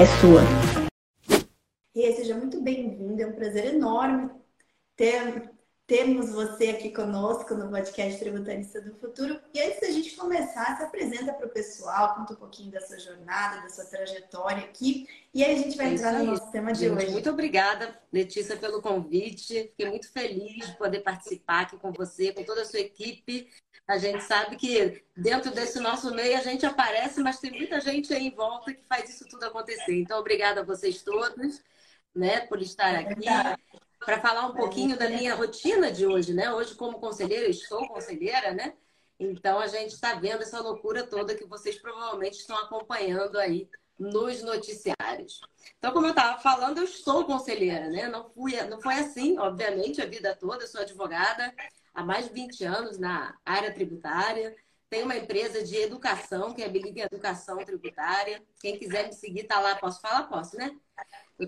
é sua. E aí, seja muito bem-vindo. É um prazer enorme ter, termos você aqui conosco no podcast Tributarista do Futuro. E antes da gente começar, se apresenta para o pessoal, conta um pouquinho da sua jornada, da sua trajetória aqui. E aí a gente vai entrar no nosso tema de gente, hoje. Muito obrigada, Letícia, pelo convite. Fiquei muito feliz de poder participar aqui com você, com toda a sua equipe. A gente sabe que dentro desse nosso meio a gente aparece, mas tem muita gente aí em volta que faz isso tudo acontecer. Então, obrigada a vocês todos, né, por estar aqui. Para falar um pouquinho da minha rotina de hoje, né? Hoje, como conselheira, eu estou conselheira, né? Então, a gente está vendo essa loucura toda que vocês provavelmente estão acompanhando aí nos noticiários. Então, como eu estava falando, eu estou conselheira, né? Não, fui, não foi assim, obviamente, a vida toda. Eu sou advogada, há mais de 20 anos na área tributária. Tenho uma empresa de educação, que é Bilig Educação Tributária. Quem quiser me seguir, tá lá. Posso falar? Posso, né?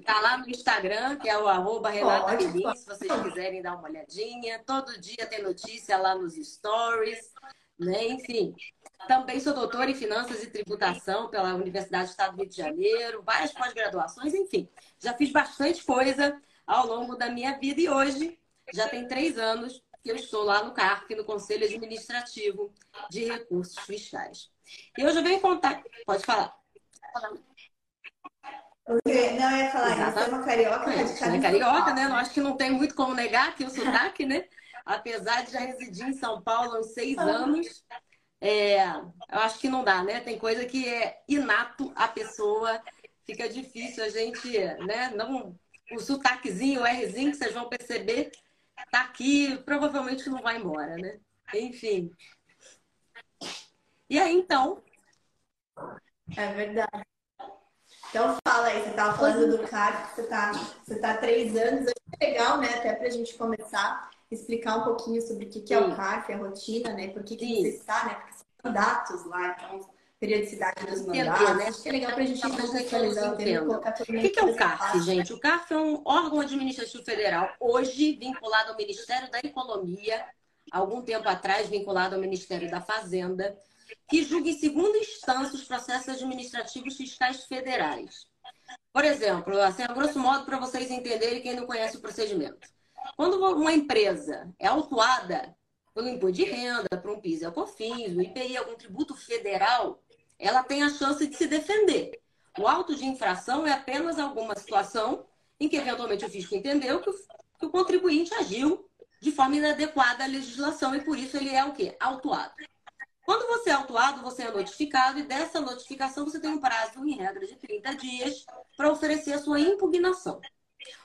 Tá lá no Instagram, que é o arroba Renata se vocês quiserem dar uma olhadinha. Todo dia tem notícia lá nos stories, né? Enfim. Também sou doutora em Finanças e Tributação pela Universidade do Estado do Rio de Janeiro, várias pós-graduações, enfim. Já fiz bastante coisa ao longo da minha vida e hoje já tem três anos que eu estou lá no CARF, no Conselho Administrativo de Recursos Fiscais. E hoje eu venho contar. Pode falar. Não, eu ia falar, Exatamente. você é uma carioca, É, radicada é carioca, né? Eu acho que não tem muito como negar que o sotaque, né? Apesar de já residir em São Paulo há uns seis anos, é, eu acho que não dá, né? Tem coisa que é inato à pessoa, fica difícil a gente, né? Não, o sotaquezinho, o Rzinho que vocês vão perceber, tá aqui, provavelmente não vai embora, né? Enfim. E aí, então, É verdade. Então fala aí, você estava falando do CARF, você está você tá há três anos, acho que é legal, né? Até para a gente começar, explicar um pouquinho sobre o que, que é o. CARF, a rotina, né? Por que, que você está, né? Porque são mandatos lá, então, periodicidade dos mandatos. né? Acho que é legal para a gente contextualizar o todos tema e entendam. colocar todo O que, é o CARF, gente? O CARF é um órgão administrativo federal, hoje vinculado ao Ministério da Economia, algum tempo atrás vinculado ao Ministério da Fazenda, que julga em segunda instância os processos administrativos fiscais federais. Por exemplo, assim, a grosso modo, para vocês entenderem quem não conhece o procedimento. Quando uma empresa é autuada pelo imposto de renda, por um PIS e COFINS, o IPI, algum tributo federal, ela tem a chance de se defender. O auto de infração é apenas alguma situação em que, eventualmente, o fisco entendeu que o, que o contribuinte agiu de forma inadequada à legislação e, por isso, ele é o quê? Autuado. Quando você é autuado, você é notificado e dessa notificação você tem um prazo, em regra, de 30 dias para oferecer a sua impugnação.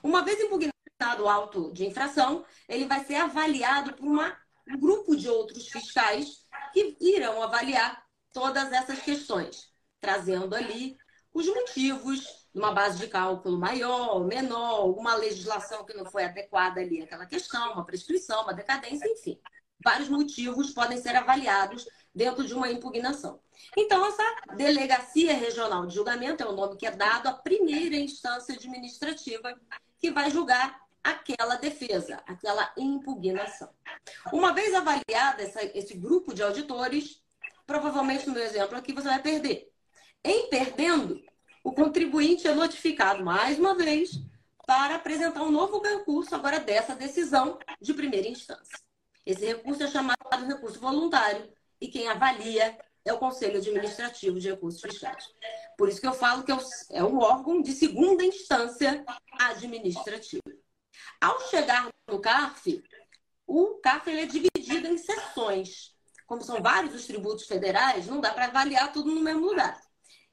Uma vez impugnado o auto de infração, ele vai ser avaliado por uma, um grupo de outros fiscais que irão avaliar todas essas questões, trazendo ali os motivos, numa base de cálculo maior, menor, alguma legislação que não foi adequada ali àquela questão, uma prescrição, uma decadência, enfim. Vários motivos podem ser avaliados dentro de uma impugnação. Então, essa Delegacia Regional de Julgamento é o nome que é dado à primeira instância administrativa que vai julgar aquela defesa, aquela impugnação. Uma vez avaliada essa, esse grupo de auditores, provavelmente no meu exemplo aqui você vai perder. Em perdendo, o contribuinte é notificado mais uma vez para apresentar um novo recurso agora dessa decisão de primeira instância. Esse recurso é chamado recurso voluntário e quem avalia é o Conselho Administrativo de Recursos Fiscais. Por isso que eu falo que é o, é órgão de segunda instância administrativa. Ao chegar no CARF, o CARF ele é dividido em seções. Como são vários os tributos federais, não dá para avaliar tudo no mesmo lugar.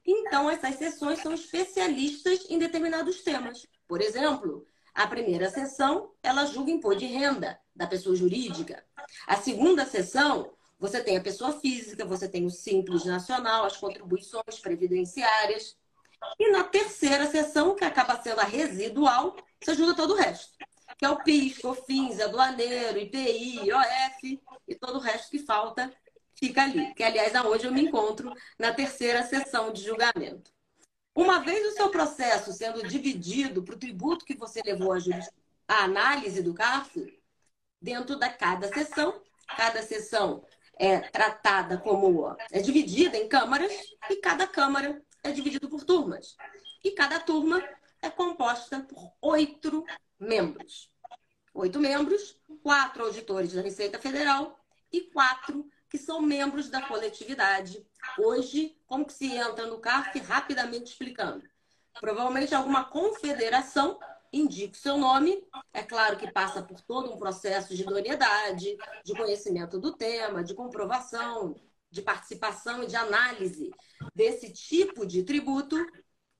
Então, essas seções são especialistas em determinados temas. Por exemplo, a primeira sessão, ela julga imposto de renda da pessoa jurídica. A segunda sessão, você tem a pessoa física, você tem o Simples Nacional, as contribuições previdenciárias. E na terceira sessão, que acaba sendo a residual, você junta todo o resto. Que é o PIS, COFINS, aduaneiro, IPI, IOF e todo o resto que falta fica ali. Que, aliás, hoje eu me encontro na terceira sessão de julgamento. Uma vez o seu processo sendo dividido para o tributo que você levou à análise do CARF, dentro da cada sessão, cada sessão é tratada como é dividida em câmaras e cada câmara é dividida por turmas. E cada turma é composta por oito membros. Oito membros, quatro auditores da Receita Federal e quatro que são membros da coletividade. Hoje, como que se entra no CARF? Rapidamente explicando. Provavelmente alguma confederação indica o seu nome. É claro que passa por todo um processo de idoneidade, de conhecimento do tema, de comprovação, de participação e de análise desse tipo de tributo.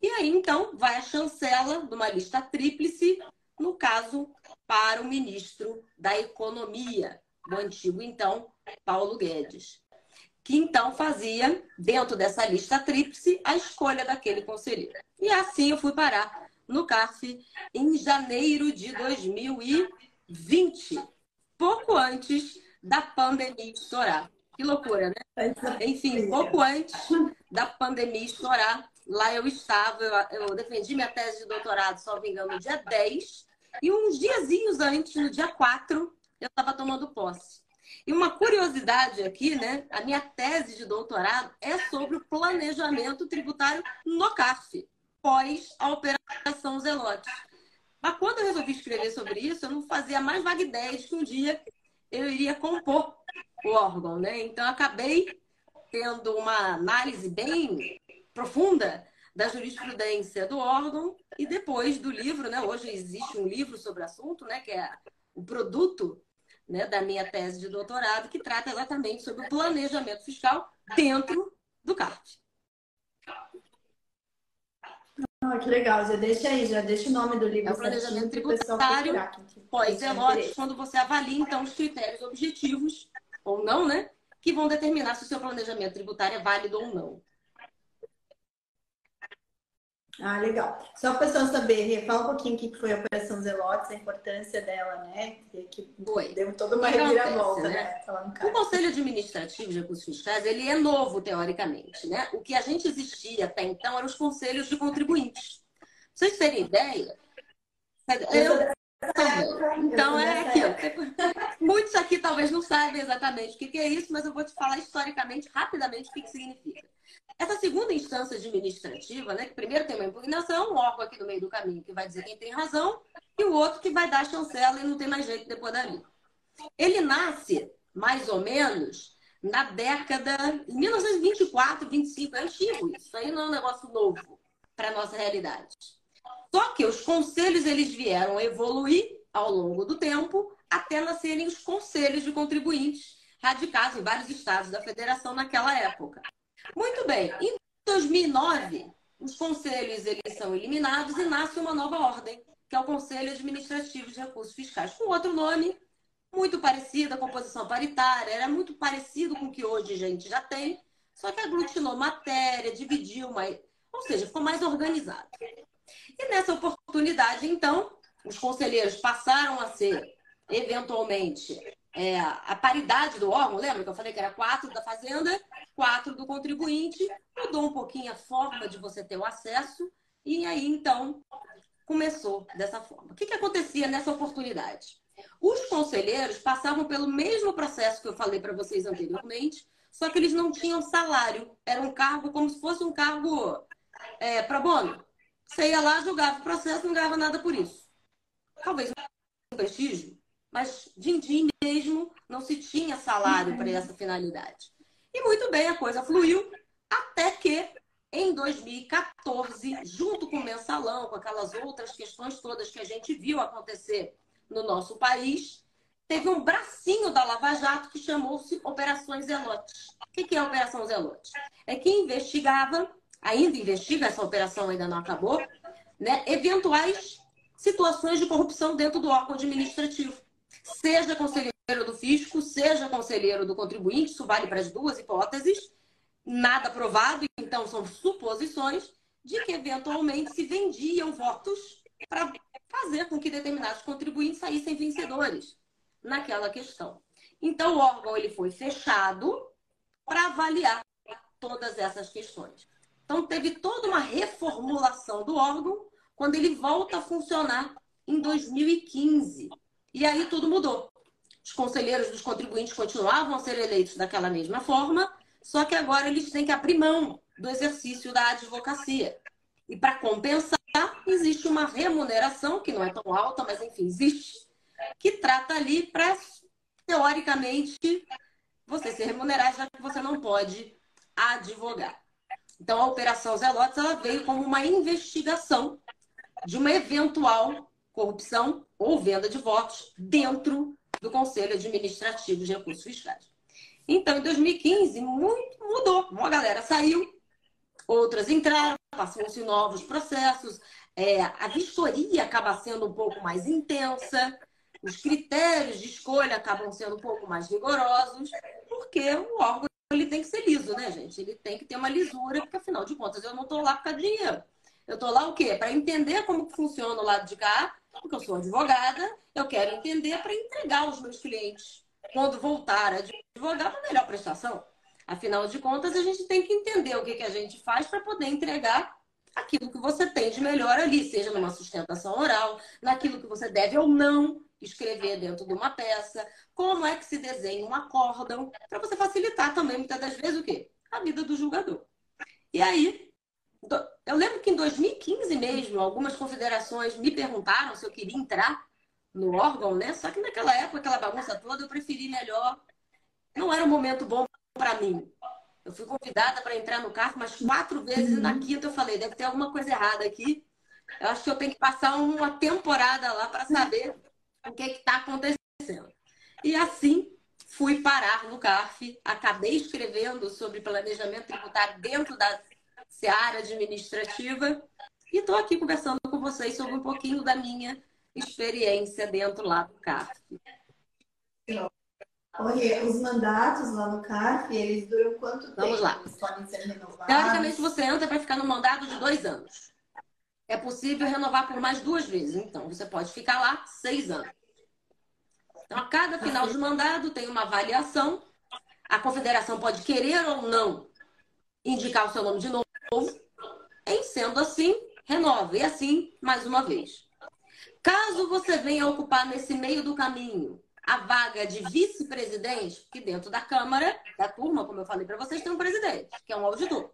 E aí, então, vai a chancela de uma lista tríplice, no caso, para o ministro da Economia, o antigo, então, Paulo Guedes, que então fazia, dentro dessa lista tríplice, a escolha daquele conselheiro. E assim eu fui parar no CARF em janeiro de 2020, pouco antes da pandemia estourar. Que loucura, né? Enfim, pouco antes da pandemia estourar, lá eu estava, eu, eu defendi minha tese de doutorado, só me engano, no dia 10, e uns diazinhos antes, no dia 4, eu estava tomando posse. E uma curiosidade aqui, né? A minha tese de doutorado é sobre o planejamento tributário no CARF, pós a Operação Zelote. Mas quando eu resolvi escrever sobre isso, eu não fazia mais vaga ideia de que um dia eu iria compor o órgão, né? Então, acabei tendo uma análise bem profunda da jurisprudência do órgão e depois do livro, né? Hoje existe um livro sobre o assunto, né? Que é o produto né, da minha tese de doutorado, que trata exatamente sobre o planejamento fiscal dentro do CARF. Oh, que legal, já deixa aí, já deixa o nome do livro. É o planejamento tributário pós-zelotes, quando você avalia, então, os critérios objetivos, ou não, né? Que vão determinar se o seu planejamento tributário é válido ou não. Ah, legal. Só para o pessoal saber, fala um pouquinho o que foi a Operação Zelotes, a importância dela, né? Que foi. deu toda uma reviravolta, né? né? O Conselho Administrativo de Recursos Fiscais, ele é novo, teoricamente, né? O que a gente existia até então eram os conselhos de contribuintes. Pra vocês terem ideia, eu então é aquilo. Muitos aqui talvez não saibam exatamente o que é isso, mas eu vou te falar historicamente, rapidamente, o que significa. Essa segunda instância administrativa, né, que primeiro tem uma impugnação, um órgão aqui no meio do caminho que vai dizer quem tem razão, e o outro que vai dar chancela e não tem mais jeito depois dali. Ele nasce, mais ou menos, na década de 1924, 25, é antigo isso. aí não é um negócio novo para a nossa realidade. Só que os conselhos eles vieram evoluir ao longo do tempo até nascerem os conselhos de contribuintes radicados em vários estados da federação naquela época. Muito bem. Em 2009, os conselhos eles são eliminados e nasce uma nova ordem, que é o Conselho Administrativo de Recursos Fiscais, com outro nome, muito parecido, a composição paritária, era muito parecido com o que hoje a gente já tem, só que aglutinou matéria, dividiu, mais, ou seja, ficou mais organizado. E nessa oportunidade, então, os conselheiros passaram a ser, eventualmente, é, a paridade do órgão, lembra que eu falei que era quatro da fazenda, quatro do contribuinte, mudou um pouquinho a forma de você ter o acesso, e aí então começou dessa forma. O que, que acontecia nessa oportunidade? Os conselheiros passavam pelo mesmo processo que eu falei para vocês anteriormente, só que eles não tinham salário. Era um cargo como se fosse um cargo é, para bono. Você ia lá, julgava o processo, não ganhava nada por isso. Talvez um prestígio, mas din-din mesmo não se tinha salário para essa finalidade. E muito bem, a coisa fluiu até que em 2014, junto com o mensalão, com aquelas outras questões todas que a gente viu acontecer no nosso país, teve um bracinho da Lava Jato que chamou-se Operações Zelote. O que é a Operação Zelote? É que investigava, ainda investiga, essa operação ainda não acabou, né, eventuais situações de corrupção dentro do órgão administrativo seja conselheiro do fisco, seja conselheiro do contribuinte, isso vale para as duas hipóteses, nada provado, então são suposições, de que eventualmente se vendiam votos para fazer com que determinados contribuintes saíssem vencedores naquela questão. Então, o órgão ele foi fechado para avaliar todas essas questões. Então, teve toda uma reformulação do órgão quando ele volta a funcionar em 2015. E aí tudo mudou. Os conselheiros dos contribuintes continuavam a ser eleitos daquela mesma forma, só que agora eles têm que abrir mão do exercício da advocacia. E para compensar, existe uma remuneração, que não é tão alta, mas enfim, existe, que trata ali para, teoricamente, você ser remunerado, já que você não pode advogar. Então, a Operação Zelotes ela veio como uma investigação de uma eventual corrupção ou venda de votos dentro do Conselho Administrativo de Recursos Fiscais. Então, em 2015, muito mudou. Uma galera saiu, outras entraram, passam-se novos processos, é, a vistoria acaba sendo um pouco mais intensa, os critérios de escolha acabam sendo um pouco mais rigorosos, porque o órgão ele tem que ser liso, né, gente? Ele tem que ter uma lisura, porque afinal de contas eu não estou lá por causa de dinheiro. Eu estou lá o quê? Para entender como funciona o lado de cá, porque eu sou advogada, eu quero entender para entregar aos meus clientes, quando voltar a advogar, uma melhor prestação. Afinal de contas, a gente tem que entender o que, que a gente faz para poder entregar aquilo que você tem de melhor ali, seja numa sustentação oral, naquilo que você deve ou não escrever dentro de uma peça, como é que se desenha um acórdão, para você facilitar também, muitas das vezes, o quê? A vida do julgador. E aí, eu lembro que em 2015 mesmo, algumas confederações me perguntaram se eu queria entrar no órgão, né? Só que naquela época, aquela bagunça toda, eu preferi melhor. Não era um momento bom para mim. Eu fui convidada para entrar no carro mas quatro vezes e na quinta eu falei, deve ter alguma coisa errada aqui. Eu acho que eu tenho que passar uma temporada lá para saber o que está acontecendo. E assim fui parar no CARF, acabei escrevendo sobre planejamento tributário dentro da seara administrativa e estou aqui conversando com vocês sobre um pouquinho da minha experiência dentro lá do CARF. Olha, os mandatos lá no CARF, eles duram quanto tempo? Vamos lá. Eles podem ser renovados? Teoricamente, você entra para ficar no mandato de dois anos. É possível renovar por mais duas vezes. Então, você pode ficar lá seis anos. Então, a cada final de mandado tem uma avaliação. A confederação pode querer ou não indicar o seu nome de novo. Em sendo assim, renova. E assim, mais uma vez. Caso você venha ocupar nesse meio do caminho a vaga de vice-presidente, que dentro da Câmara, da turma, como eu falei para vocês, tem um presidente, que é um auditor.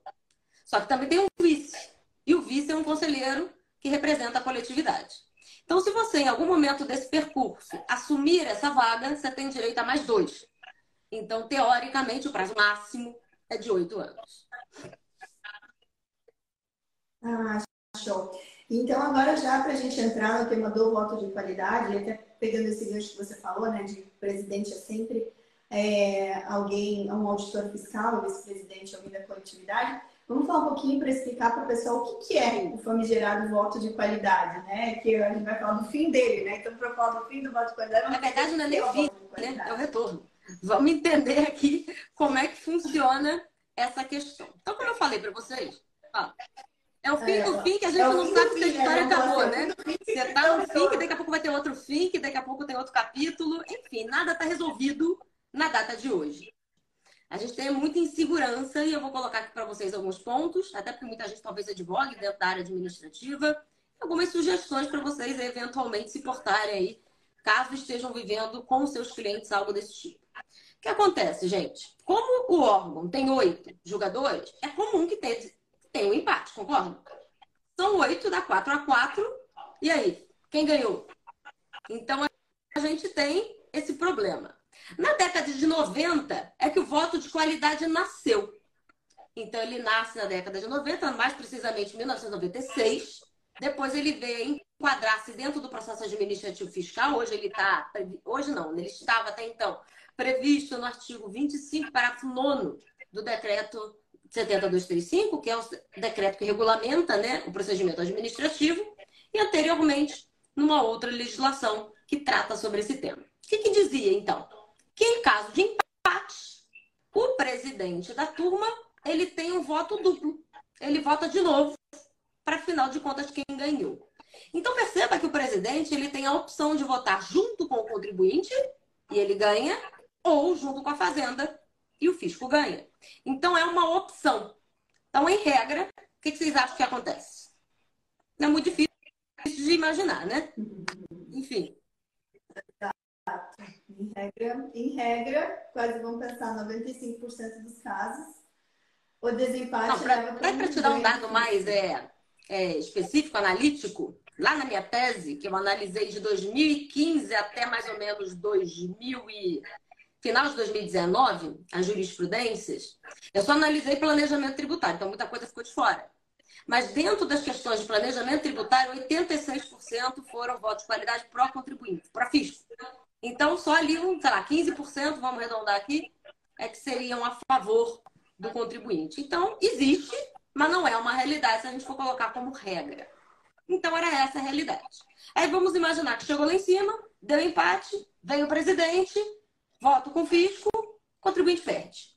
Só que também tem um vice. E o vice é um conselheiro que representa a coletividade. Então, se você, em algum momento desse percurso, assumir essa vaga, você tem direito a mais dois. Então, teoricamente, o prazo máximo é de oito anos. Ah, show. Então, agora já para a gente entrar no tema do voto de qualidade, até pegando esse gancho que você falou, né, de presidente é sempre é, alguém, um auditor fiscal, vice-presidente, alguém da coletividade, vamos falar um pouquinho para explicar para o pessoal o que, que é o famigerado voto de qualidade, né? Que a gente vai falar do fim dele, né? Então, para falar do fim do voto de qualidade... Na verdade, não é nem o fim, né? É o retorno. Vamos entender aqui como é que funciona essa questão. Então, como eu falei para vocês, ó, é o fim é, do fim que a gente é não sabe se a história né? acabou, né? Você tá no fim, que daqui a pouco vai ter outro fim, que daqui a pouco tem outro capítulo. Enfim, nada está resolvido na data de hoje. A gente tem muita insegurança e eu vou colocar aqui para vocês alguns pontos, até porque muita gente talvez advogue dentro da área administrativa, algumas sugestões para vocês eventualmente se portarem aí, caso estejam vivendo com seus clientes algo desse tipo. O que acontece, gente? Como o órgão tem oito jogadores, é comum que tenha tem um empate, concorda? São oito, dá quatro a quatro. E aí, quem ganhou? Então a gente tem esse problema. Na década de 90 é que o voto de qualidade nasceu. Então ele nasce na década de 90, mais precisamente em 1996. Depois ele veio enquadrar-se dentro do processo administrativo fiscal. Hoje ele está, hoje não, ele estava até então previsto no artigo 25, parágrafo 9 do decreto 70235, que é o decreto que regulamenta né, o procedimento administrativo, e anteriormente numa outra legislação que trata sobre esse tema. O que, que dizia, então? Que em caso de empate, o presidente da turma ele tem um voto duplo. Ele vota de novo para, afinal de contas, quem ganhou. Então, perceba que o presidente ele tem a opção de votar junto com o contribuinte e ele ganha, ou junto com a fazenda e o fisco ganha. Então, é uma opção. Então, em regra, o que vocês acham que acontece? Não é muito difícil de imaginar, né? Enfim. Em regra, em regra, quase vão pensar 95% dos casos. O desempate Para te dar um dado mais é, é, específico, analítico, lá na minha tese, que eu analisei de 2015 até mais ou menos 2000 e final de 2019, as jurisprudências, eu só analisei planejamento tributário, então muita coisa ficou de fora. Mas dentro das questões de planejamento tributário, 86% foram votos de qualidade pró-contribuinte, pró-fisco. Então, só ali, sei lá, 15%, vamos arredondar aqui, é que seriam a favor do contribuinte. Então, existe, mas não é uma realidade se a gente for colocar como regra. Então, era essa a realidade. Aí vamos imaginar que chegou lá em cima, deu empate, veio o presidente, voto com fisco, contribuinte perde.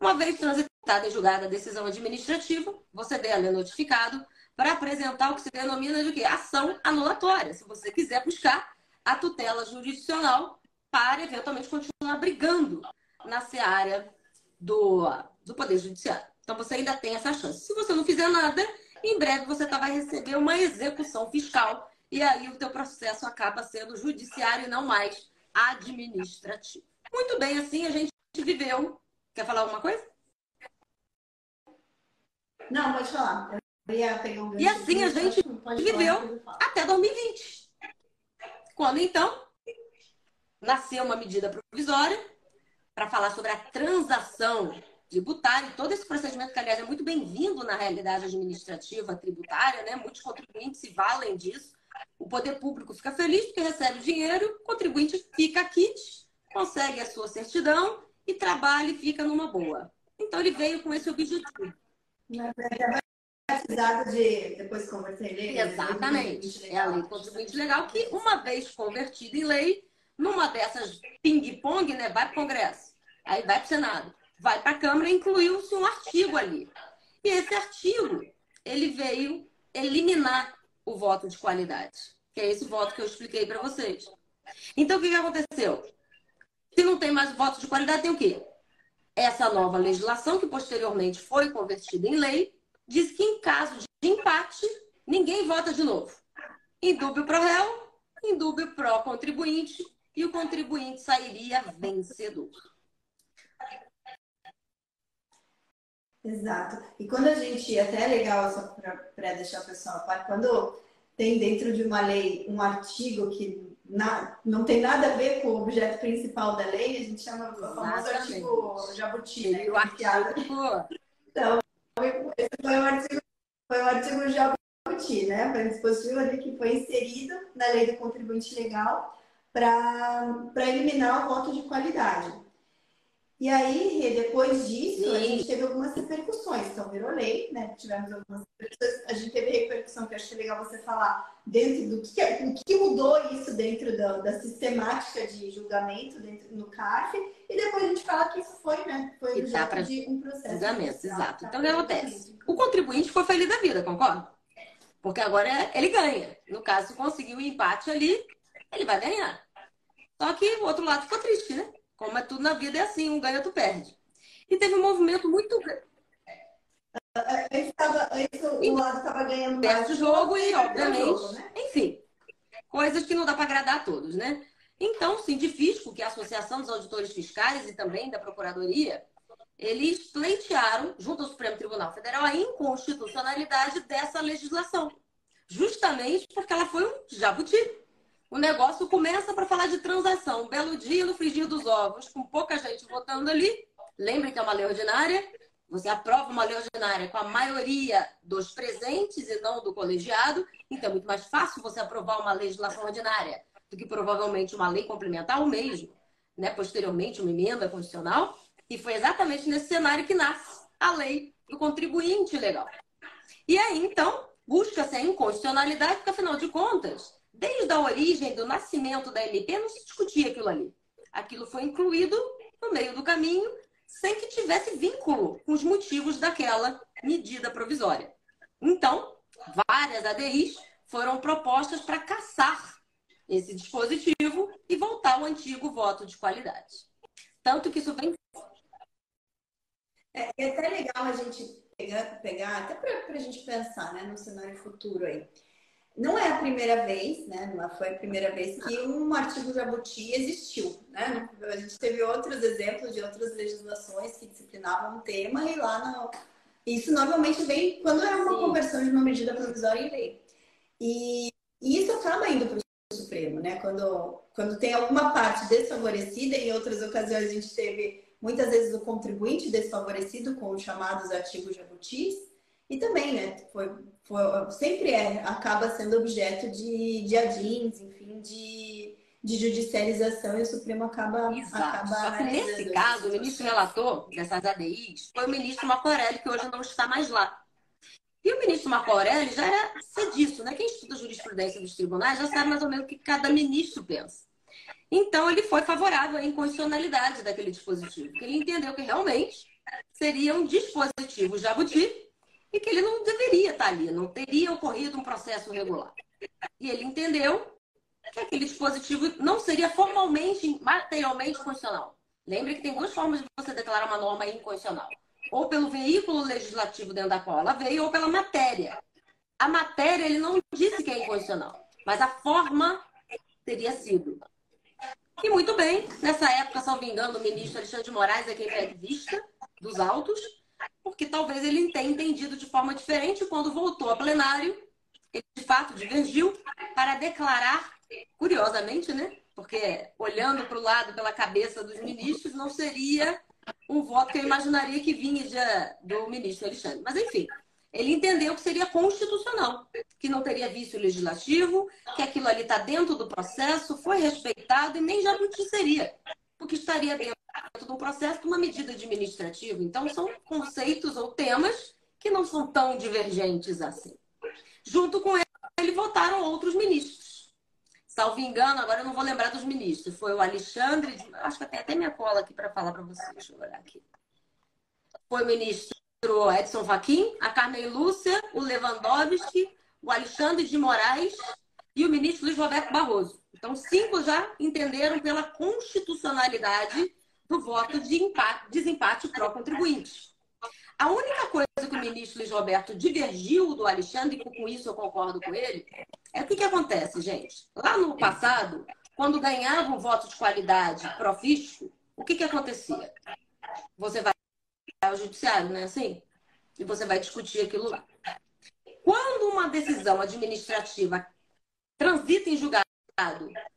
Uma vez transitada e julgada a decisão administrativa, você dela é notificado para apresentar o que se denomina de quê? Ação anulatória, se você quiser buscar a tutela jurisdicional para eventualmente continuar brigando na seara do, do Poder Judiciário. Então você ainda tem essa chance. Se você não fizer nada, em breve você tá, vai receber uma execução fiscal e aí o teu processo acaba sendo judiciário e não mais administrativo. Muito bem, assim a gente viveu. Quer falar alguma coisa? Não, pode falar. Um e assim a gente viveu até 2020. Quando então nasceu uma medida provisória para falar sobre a transação tributária e todo esse procedimento que, aliás, é muito bem-vindo na realidade administrativa tributária, né? Muitos contribuintes se valem disso. O poder público fica feliz porque recebe o dinheiro, o contribuinte fica quite, consegue a sua certidão e trabalha e fica numa boa. Então ele veio com esse objetivo. Precisado de depois converter em lei. Né? Exatamente. É a lei contribuinte legal que, uma vez convertida em lei, numa dessas ping-pong, né, vai para o Congresso, aí vai para o Senado vai para a Câmara, incluiu-se um artigo ali. E esse artigo, ele veio eliminar o voto de qualidade, que é esse voto que eu expliquei para vocês. Então, o que, que aconteceu? Se não tem mais voto de qualidade, tem o quê? Essa nova legislação, que posteriormente foi convertida em lei, diz que em caso de empate, ninguém vota de novo. Indúbio pro réu, indúbio pro contribuinte, e o contribuinte sairia vencedor. Exato. E quando a gente, até é legal, só para deixar o pessoal quando tem dentro de uma lei um artigo que na, não tem nada a ver com o objeto principal da lei, a gente chama o famoso artigo jabuti, né? O artigo... Então, esse foi o artigo, foi o artigo jabuti, né? Foi um dispositivo ali que foi inserido na lei do contribuinte legal para eliminar o voto de qualidade. E aí, depois disso, Sim. a gente teve algumas repercussões. Então, virou lei, né? Tivemos algumas repercussões. A gente teve repercussão que eu é legal você falar dentro do que, o que mudou isso dentro da, da sistemática de julgamento dentro, no CARF. E depois a gente fala que isso foi, né? Foi pra... de um processo. Julgamento, exato. Então, o que acontece? O contribuinte ficou feliz da vida, concorda? Porque agora ele ganha. No caso, se conseguir o um empate ali, ele vai ganhar. Só que o outro lado ficou triste, né? Como é tudo na vida, é assim, um ganha, outro perde. E teve um movimento muito grande. o lado estava ganhando mais. o jogo e, obviamente, jogo, né? enfim, coisas que não dá para agradar a todos, né? Então, sim, de fisco, que é a Associação dos Auditores Fiscais e também da Procuradoria, eles pleitearam, junto ao Supremo Tribunal Federal, a inconstitucionalidade dessa legislação. Justamente porque ela foi um jabuti o negócio começa para falar de transação. Um belo dia no frigir dos ovos, com pouca gente votando ali. Lembre que é uma lei ordinária. Você aprova uma lei ordinária com a maioria dos presentes e não do colegiado. Então é muito mais fácil você aprovar uma legislação ordinária do que provavelmente uma lei complementar ou mesmo, né, posteriormente, uma emenda constitucional. E foi exatamente nesse cenário que nasce a lei do contribuinte legal. E aí, então, busca-se a inconstitucionalidade, porque afinal de contas, Desde a origem do nascimento da MP, não se discutia aquilo ali. Aquilo foi incluído no meio do caminho, sem que tivesse vínculo com os motivos daquela medida provisória. Então, várias ADIs foram propostas para caçar esse dispositivo e voltar ao antigo voto de qualidade. Tanto que isso vem. É, é até legal a gente pegar, pegar até para a gente pensar né, no cenário futuro aí. Não é a primeira vez, né? Não foi a primeira vez que um artigo jabuti existiu, né? A gente teve outros exemplos de outras legislações que disciplinavam um tema e lá no... Isso normalmente vem quando é uma Sim. conversão de uma medida provisória em lei. E, e isso acaba indo para o Supremo, né? Quando, quando tem alguma parte desfavorecida, em outras ocasiões a gente teve muitas vezes o contribuinte desfavorecido com os chamados artigos jabutis, e também, né, foi, foi, sempre é, acaba sendo objeto de, de adins, enfim, de, de judicialização e o Supremo acaba. Exato. acaba Só que nesse caso, o ministro relator dessas ADIs foi o ministro Marco Aurélio, que hoje não está mais lá. E o ministro Marco Aurélio já era disso, né? Quem estuda jurisprudência dos tribunais já sabe mais ou menos o que cada ministro pensa. Então, ele foi favorável à inconstitucionalidade daquele dispositivo, porque ele entendeu que realmente seria um dispositivo jabuti e que ele não deveria estar ali, não teria ocorrido um processo regular. E ele entendeu que aquele dispositivo não seria formalmente, materialmente constitucional. Lembre que tem duas formas de você declarar uma norma inconstitucional. Ou pelo veículo legislativo dentro da qual ela veio, ou pela matéria. A matéria, ele não disse que é inconstitucional, mas a forma teria sido. E muito bem, nessa época, salvo engano, o ministro Alexandre de Moraes é quem pede vista dos autos, porque talvez ele tenha entendido de forma diferente quando voltou a plenário, ele de fato divergiu para declarar, curiosamente, né? Porque olhando para o lado pela cabeça dos ministros, não seria um voto que eu imaginaria que vinha de, do ministro Alexandre. Mas enfim, ele entendeu que seria constitucional, que não teria vício legislativo, que aquilo ali está dentro do processo, foi respeitado e nem jabuti seria, porque estaria dentro do processo de uma medida administrativa. Então, são conceitos ou temas que não são tão divergentes assim. Junto com ele, ele votaram outros ministros. Salvo engano, agora eu não vou lembrar dos ministros. Foi o Alexandre, acho que tem até minha cola aqui para falar para vocês. Deixa eu olhar aqui. Foi o ministro Edson Fachin, a Carmen Lúcia, o Lewandowski, o Alexandre de Moraes e o ministro Luiz Roberto Barroso. Então, cinco já entenderam pela constitucionalidade do voto de empate, desempate pró-contribuinte. A única coisa que o ministro Luiz Roberto divergiu do Alexandre, e com isso eu concordo com ele, é o que, que acontece, gente? Lá no passado, quando ganhava um voto de qualidade pró-fisco, o que, que acontecia? Você vai ao judiciário, não é assim? E você vai discutir aquilo lá. Quando uma decisão administrativa transita em julgado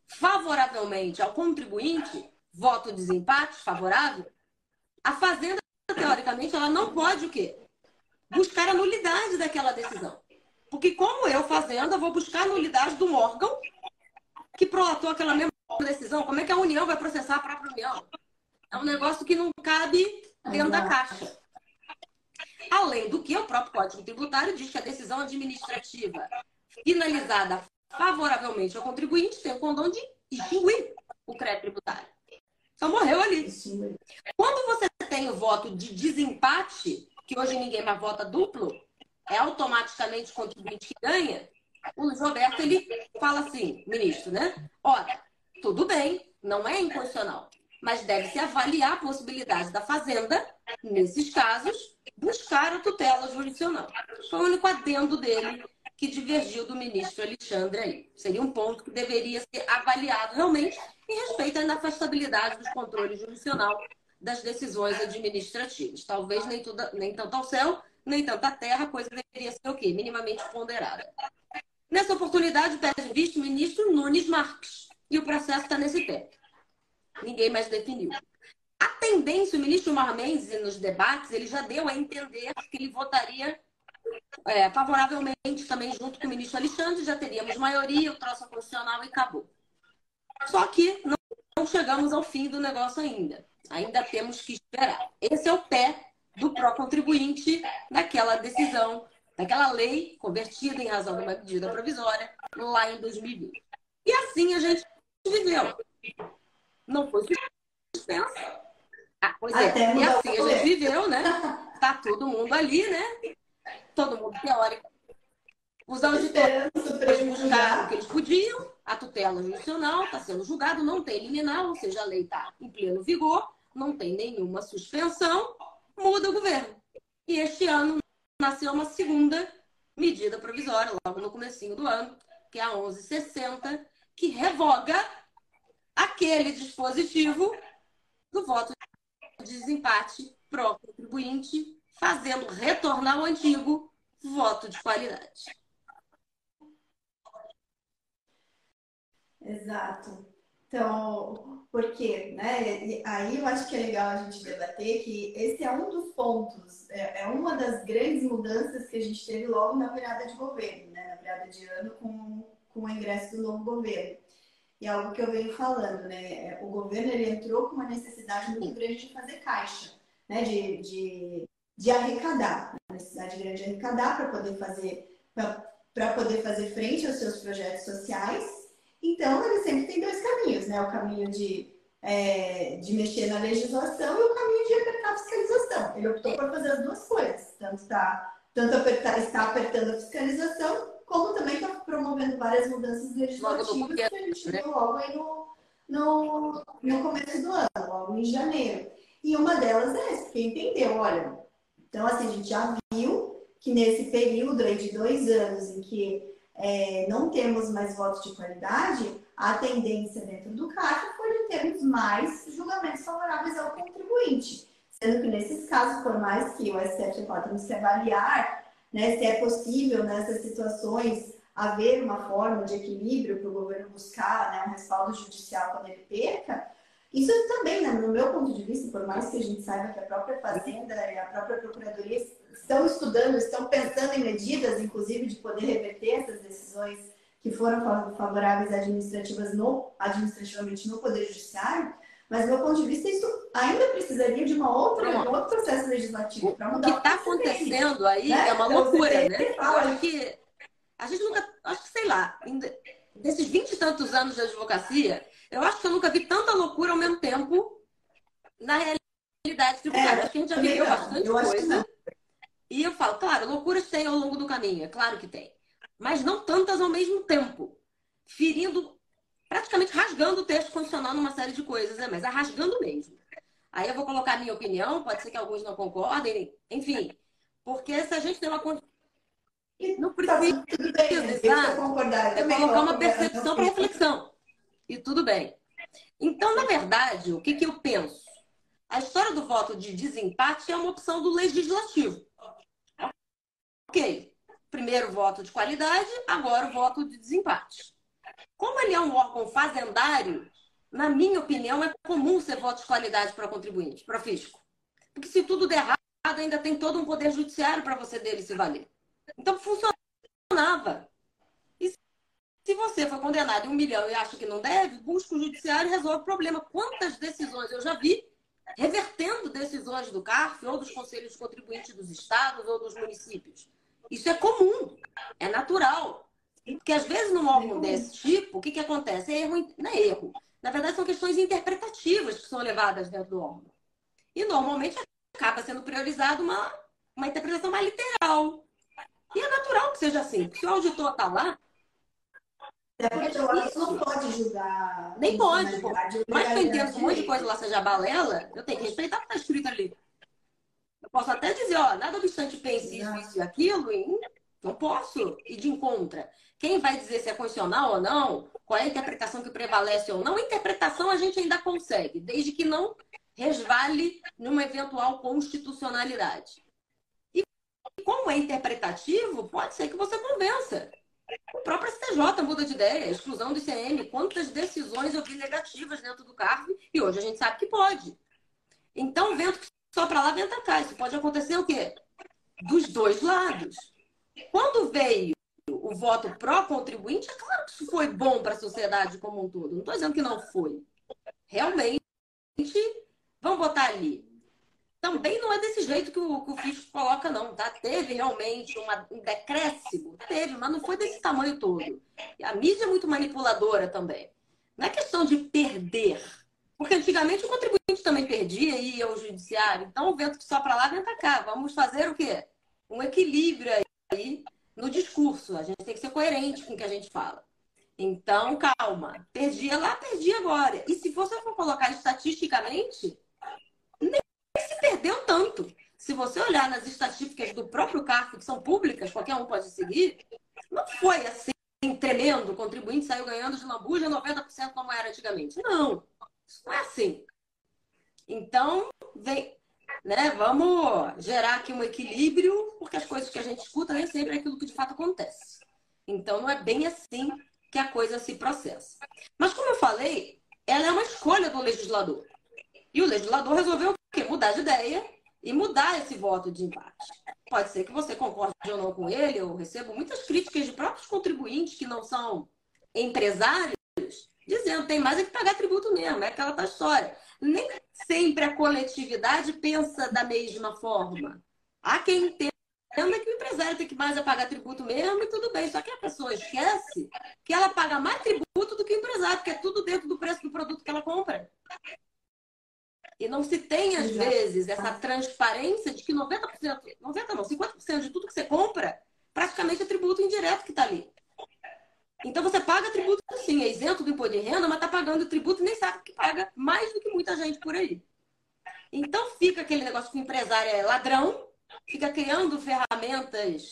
favoravelmente ao contribuinte, voto de desempate favorável, a fazenda, teoricamente, ela não pode o quê? Buscar a nulidade daquela decisão. Porque como eu, fazenda, vou buscar a nulidade do órgão que prolatou aquela mesma decisão. Como é que a União vai processar a própria União? É um negócio que não cabe dentro da caixa. Além do que, o próprio Código Tributário diz que a decisão administrativa finalizada favoravelmente ao contribuinte tem o condão de extinguir o crédito tributário. Só morreu ali. Quando você tem o voto de desempate, que hoje ninguém mais vota duplo, é automaticamente o contribuinte que ganha, o Luiz Roberto ele fala assim, ministro, né? Olha, tudo bem, não é inconstitucional mas deve-se avaliar a possibilidade da Fazenda, nesses casos, buscar a tutela jurisdicional. Foi o único adendo dele que divergiu do ministro Alexandre aí. Seria um ponto que deveria ser avaliado realmente em respeito à inafastabilidade do controle jurisdicional das decisões administrativas. Talvez nem, tudo, nem tanto ao céu, nem tanto à terra, a coisa deveria ser o quê? Minimamente ponderada. Nessa oportunidade, pede visto o ministro Nunes Marques. E o processo está nesse pé ninguém mais definiu. A tendência, o ministro Mar Mendes, nos debates, ele já deu a entender que ele votaria é, favoravelmente também junto com o ministro Alexandre, já teríamos maioria, o troço constitucional e acabou. Só que não, não chegamos ao fim do negócio ainda. Ainda temos que esperar. Esse é o pé do pró-contribuinte naquela decisão, naquela lei convertida em razão de uma medida provisória lá em 2020. E assim a gente viveu não foi suspensa. Ah, pois é. E assim a gente viveu, né? Tá todo mundo ali, né? Todo mundo teórico. Os auditores buscaram o que eles podiam, a tutela judicial está sendo julgado, não tem liminar, ou seja, a lei está em pleno vigor, não tem nenhuma suspensão, muda o governo. E este ano nasceu uma segunda medida provisória, logo no comecinho do ano, que é a 1160, que revoga aquele dispositivo do voto de desempate pró-contribuinte, fazendo retornar o antigo voto de qualidade. Exato. Então, por quê? Né? aí eu acho que é legal a gente debater que esse é um dos pontos, é, é uma das grandes mudanças que a gente teve logo na virada de governo, né? na virada de ano com, com o ingresso do novo governo. E é algo que eu venho falando, né? O governo ele entrou com uma necessidade muito grande de fazer caixa, né? de, de, de arrecadar, uma necessidade grande de arrecadar para poder fazer para poder fazer frente aos seus projetos sociais então, ele sempre tem dois caminhos, né? O caminho de, é, de mexer na legislação e o caminho de apertar a fiscalização. Ele optou por fazer as duas coisas. Tanto, tá, tanto apertar, está apertando a fiscalização, como também está promovendo várias mudanças legislativas que a gente viu logo aí no, no, no começo do ano, logo em janeiro. E uma delas é essa, porque entendeu, olha, então assim, a gente já viu que nesse período aí de dois anos em que é, não temos mais votos de qualidade, a tendência dentro do CAF foi de termos mais julgamentos favoráveis ao contribuinte. Sendo que nesses casos, por mais que o STF temos que avaliar né, se é possível nessas situações haver uma forma de equilíbrio para o governo buscar né, um respaldo judicial quando ele perca, isso também, né, no meu ponto de vista, por mais que a gente saiba que a própria Fazenda e a própria Procuradoria estão estudando, estão pensando em medidas, inclusive, de poder reverter essas decisões que foram favoráveis administrativas no, administrativamente no Poder Judiciário, mas, do meu ponto de vista, isso ainda precisaria de uma outra, um outro processo legislativo para mudar. O que está acontecendo aí né? é uma então, loucura, né? Eu acho que a gente nunca, acho que sei lá, desses vinte e tantos anos de advocacia, eu acho que eu nunca vi tanta loucura ao mesmo tempo na realidade tributária. É, acho que a gente já viveu bastante coisa. E eu falo, claro, loucuras tem ao longo do caminho, é claro que tem. Mas não tantas ao mesmo tempo. Ferindo, praticamente rasgando o texto constitucional numa série de coisas, né? Mas é rasgando mesmo. Aí eu vou colocar a minha opinião, pode ser que alguns não concordem, enfim. Porque se a gente tem uma não precisa, tá concordar, é colocar uma percepção para reflexão. E tudo bem. Então, na verdade, o que, que eu penso? A história do voto de desempate é uma opção do legislativo. Ok. Primeiro voto de qualidade, agora o voto de desempate. Como ele é um órgão fazendário, na minha opinião, é comum ser voto de qualidade para contribuinte, para fisco. Porque se tudo der errado, ainda tem todo um poder judiciário para você dele se valer. Então funcionava. Se você foi condenado em um milhão e acha que não deve, busca o judiciário e resolve o problema. Quantas decisões eu já vi revertendo decisões do CARF ou dos conselhos contribuintes dos estados ou dos municípios? Isso é comum, é natural. Porque às vezes num órgão desse tipo, o que, que acontece? É erro, não é erro. Na verdade, são questões interpretativas que são levadas dentro do órgão. E normalmente acaba sendo priorizada uma, uma interpretação mais literal. E é natural que seja assim. Se o auditor está lá. É porque o auditor não pode julgar. Nem pode. Mas que eu entendo um monte de coisa lá seja balela, eu tenho que respeitar o que está escrito ali. Eu posso até dizer, ó, nada obstante pense isso, isso e aquilo, hein? não posso ir de encontra. Quem vai dizer se é constitucional ou não, qual é a interpretação que prevalece ou não, a interpretação a gente ainda consegue, desde que não resvale numa eventual constitucionalidade. E como é interpretativo, pode ser que você convença. O próprio STJ muda de ideia, exclusão do ICM. Quantas decisões eu vi negativas dentro do cargo e hoje a gente sabe que pode. Então, vento que só para lá, venta cá. Isso pode acontecer o quê? Dos dois lados. Quando veio o voto pró-contribuinte, é claro que isso foi bom para a sociedade como um todo. Não estou dizendo que não foi. Realmente, vamos botar ali. Também não é desse jeito que o, que o fisco coloca, não, tá? Teve realmente uma, um decréscimo, teve, mas não foi desse tamanho todo. E a mídia é muito manipuladora também. Não é questão de perder porque antigamente o contribuinte também perdia e ia ao judiciário. Então o vento que só para lá, vem para cá. Vamos fazer o quê? Um equilíbrio aí no discurso, a gente tem que ser coerente com o que a gente fala. Então, calma. Perdi lá, perdi agora. E se você for colocar estatisticamente, tanto. Se você olhar nas estatísticas do próprio CARF, que são públicas, qualquer um pode seguir, não foi assim tremendo, o contribuinte saiu ganhando de lambuja 90% como era antigamente. Não, isso não é assim. Então, vem, né, vamos gerar aqui um equilíbrio, porque as coisas que a gente escuta nem sempre é aquilo que de fato acontece. Então, não é bem assim que a coisa se processa. Mas, como eu falei, ela é uma escolha do legislador. E o legislador resolveu o quê? Mudar de ideia e mudar esse voto de empate. Pode ser que você concorde ou não com ele, eu recebo muitas críticas de próprios contribuintes que não são empresários, dizendo tem mais é que pagar tributo mesmo, é aquela história. Nem sempre a coletividade pensa da mesma forma. Há quem entenda que o empresário tem que mais é pagar tributo mesmo e tudo bem. Só que a pessoa esquece que ela paga mais tributo do que o empresário, porque é tudo dentro do preço do produto que ela compra. E não se tem, às Exato. vezes, essa transparência de que 90%, 90% não, 50% de tudo que você compra, praticamente é tributo indireto que está ali. Então você paga tributo sim, é isento do imposto de renda, mas está pagando tributo e nem sabe que paga mais do que muita gente por aí. Então fica aquele negócio que o empresário é ladrão, fica criando ferramentas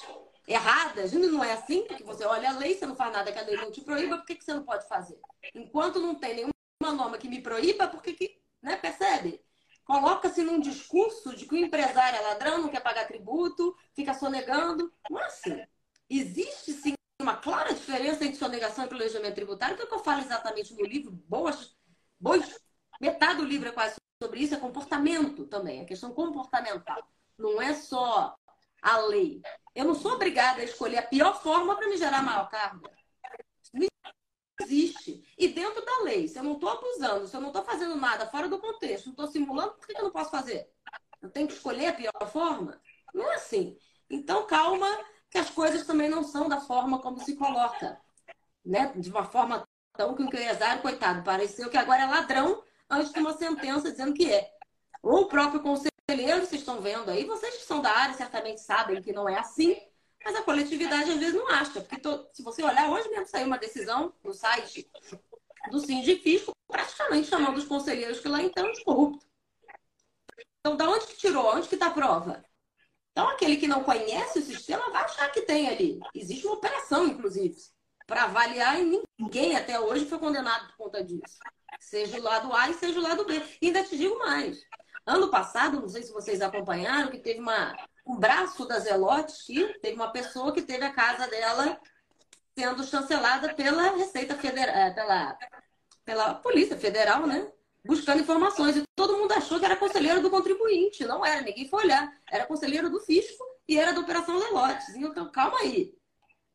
erradas, não é assim, porque você olha a lei, você não faz nada que a lei não te proíba, por que, que você não pode fazer? Enquanto não tem nenhuma norma que me proíba, por que, que né? Percebe? Coloca-se num discurso de que o empresário é ladrão, não quer pagar tributo, fica sonegando. Não é assim. Existe sim uma clara diferença entre sonegação e planejamento tributário, que é o que eu falo exatamente no livro. Boas, boas, metade do livro é quase sobre isso, é comportamento também, é questão comportamental. Não é só a lei. Eu não sou obrigada a escolher a pior forma para me gerar maior carga existe. E dentro da lei, se eu não estou abusando, se eu não estou fazendo nada fora do contexto, não estou simulando, por que eu não posso fazer? Eu tenho que escolher a pior forma? Não é assim. Então, calma, que as coisas também não são da forma como se coloca. Né? De uma forma tão que o empresário, coitado, pareceu que agora é ladrão antes de uma sentença dizendo que é. Ou o próprio conselheiro, vocês estão vendo aí, vocês que são da área certamente sabem que não é assim. Mas a coletividade às vezes não acha, porque se você olhar, hoje mesmo saiu uma decisão no site do Sindifisco, praticamente chamando os conselheiros que lá então de corrupto. Então, da onde que tirou? Onde que está a prova? Então, aquele que não conhece o sistema vai achar que tem ali. Existe uma operação, inclusive, para avaliar e ninguém até hoje foi condenado por conta disso. Seja o lado A e seja o lado B. E ainda te digo mais. Ano passado, não sei se vocês acompanharam, que teve uma, um braço da Zelotes que teve uma pessoa que teve a casa dela sendo chancelada pela Receita Federal, é, pela, pela Polícia Federal, né? Buscando informações. E todo mundo achou que era conselheiro do contribuinte. Não era, ninguém foi olhar. Era conselheiro do fisco e era da Operação Zelotes. Então, calma aí.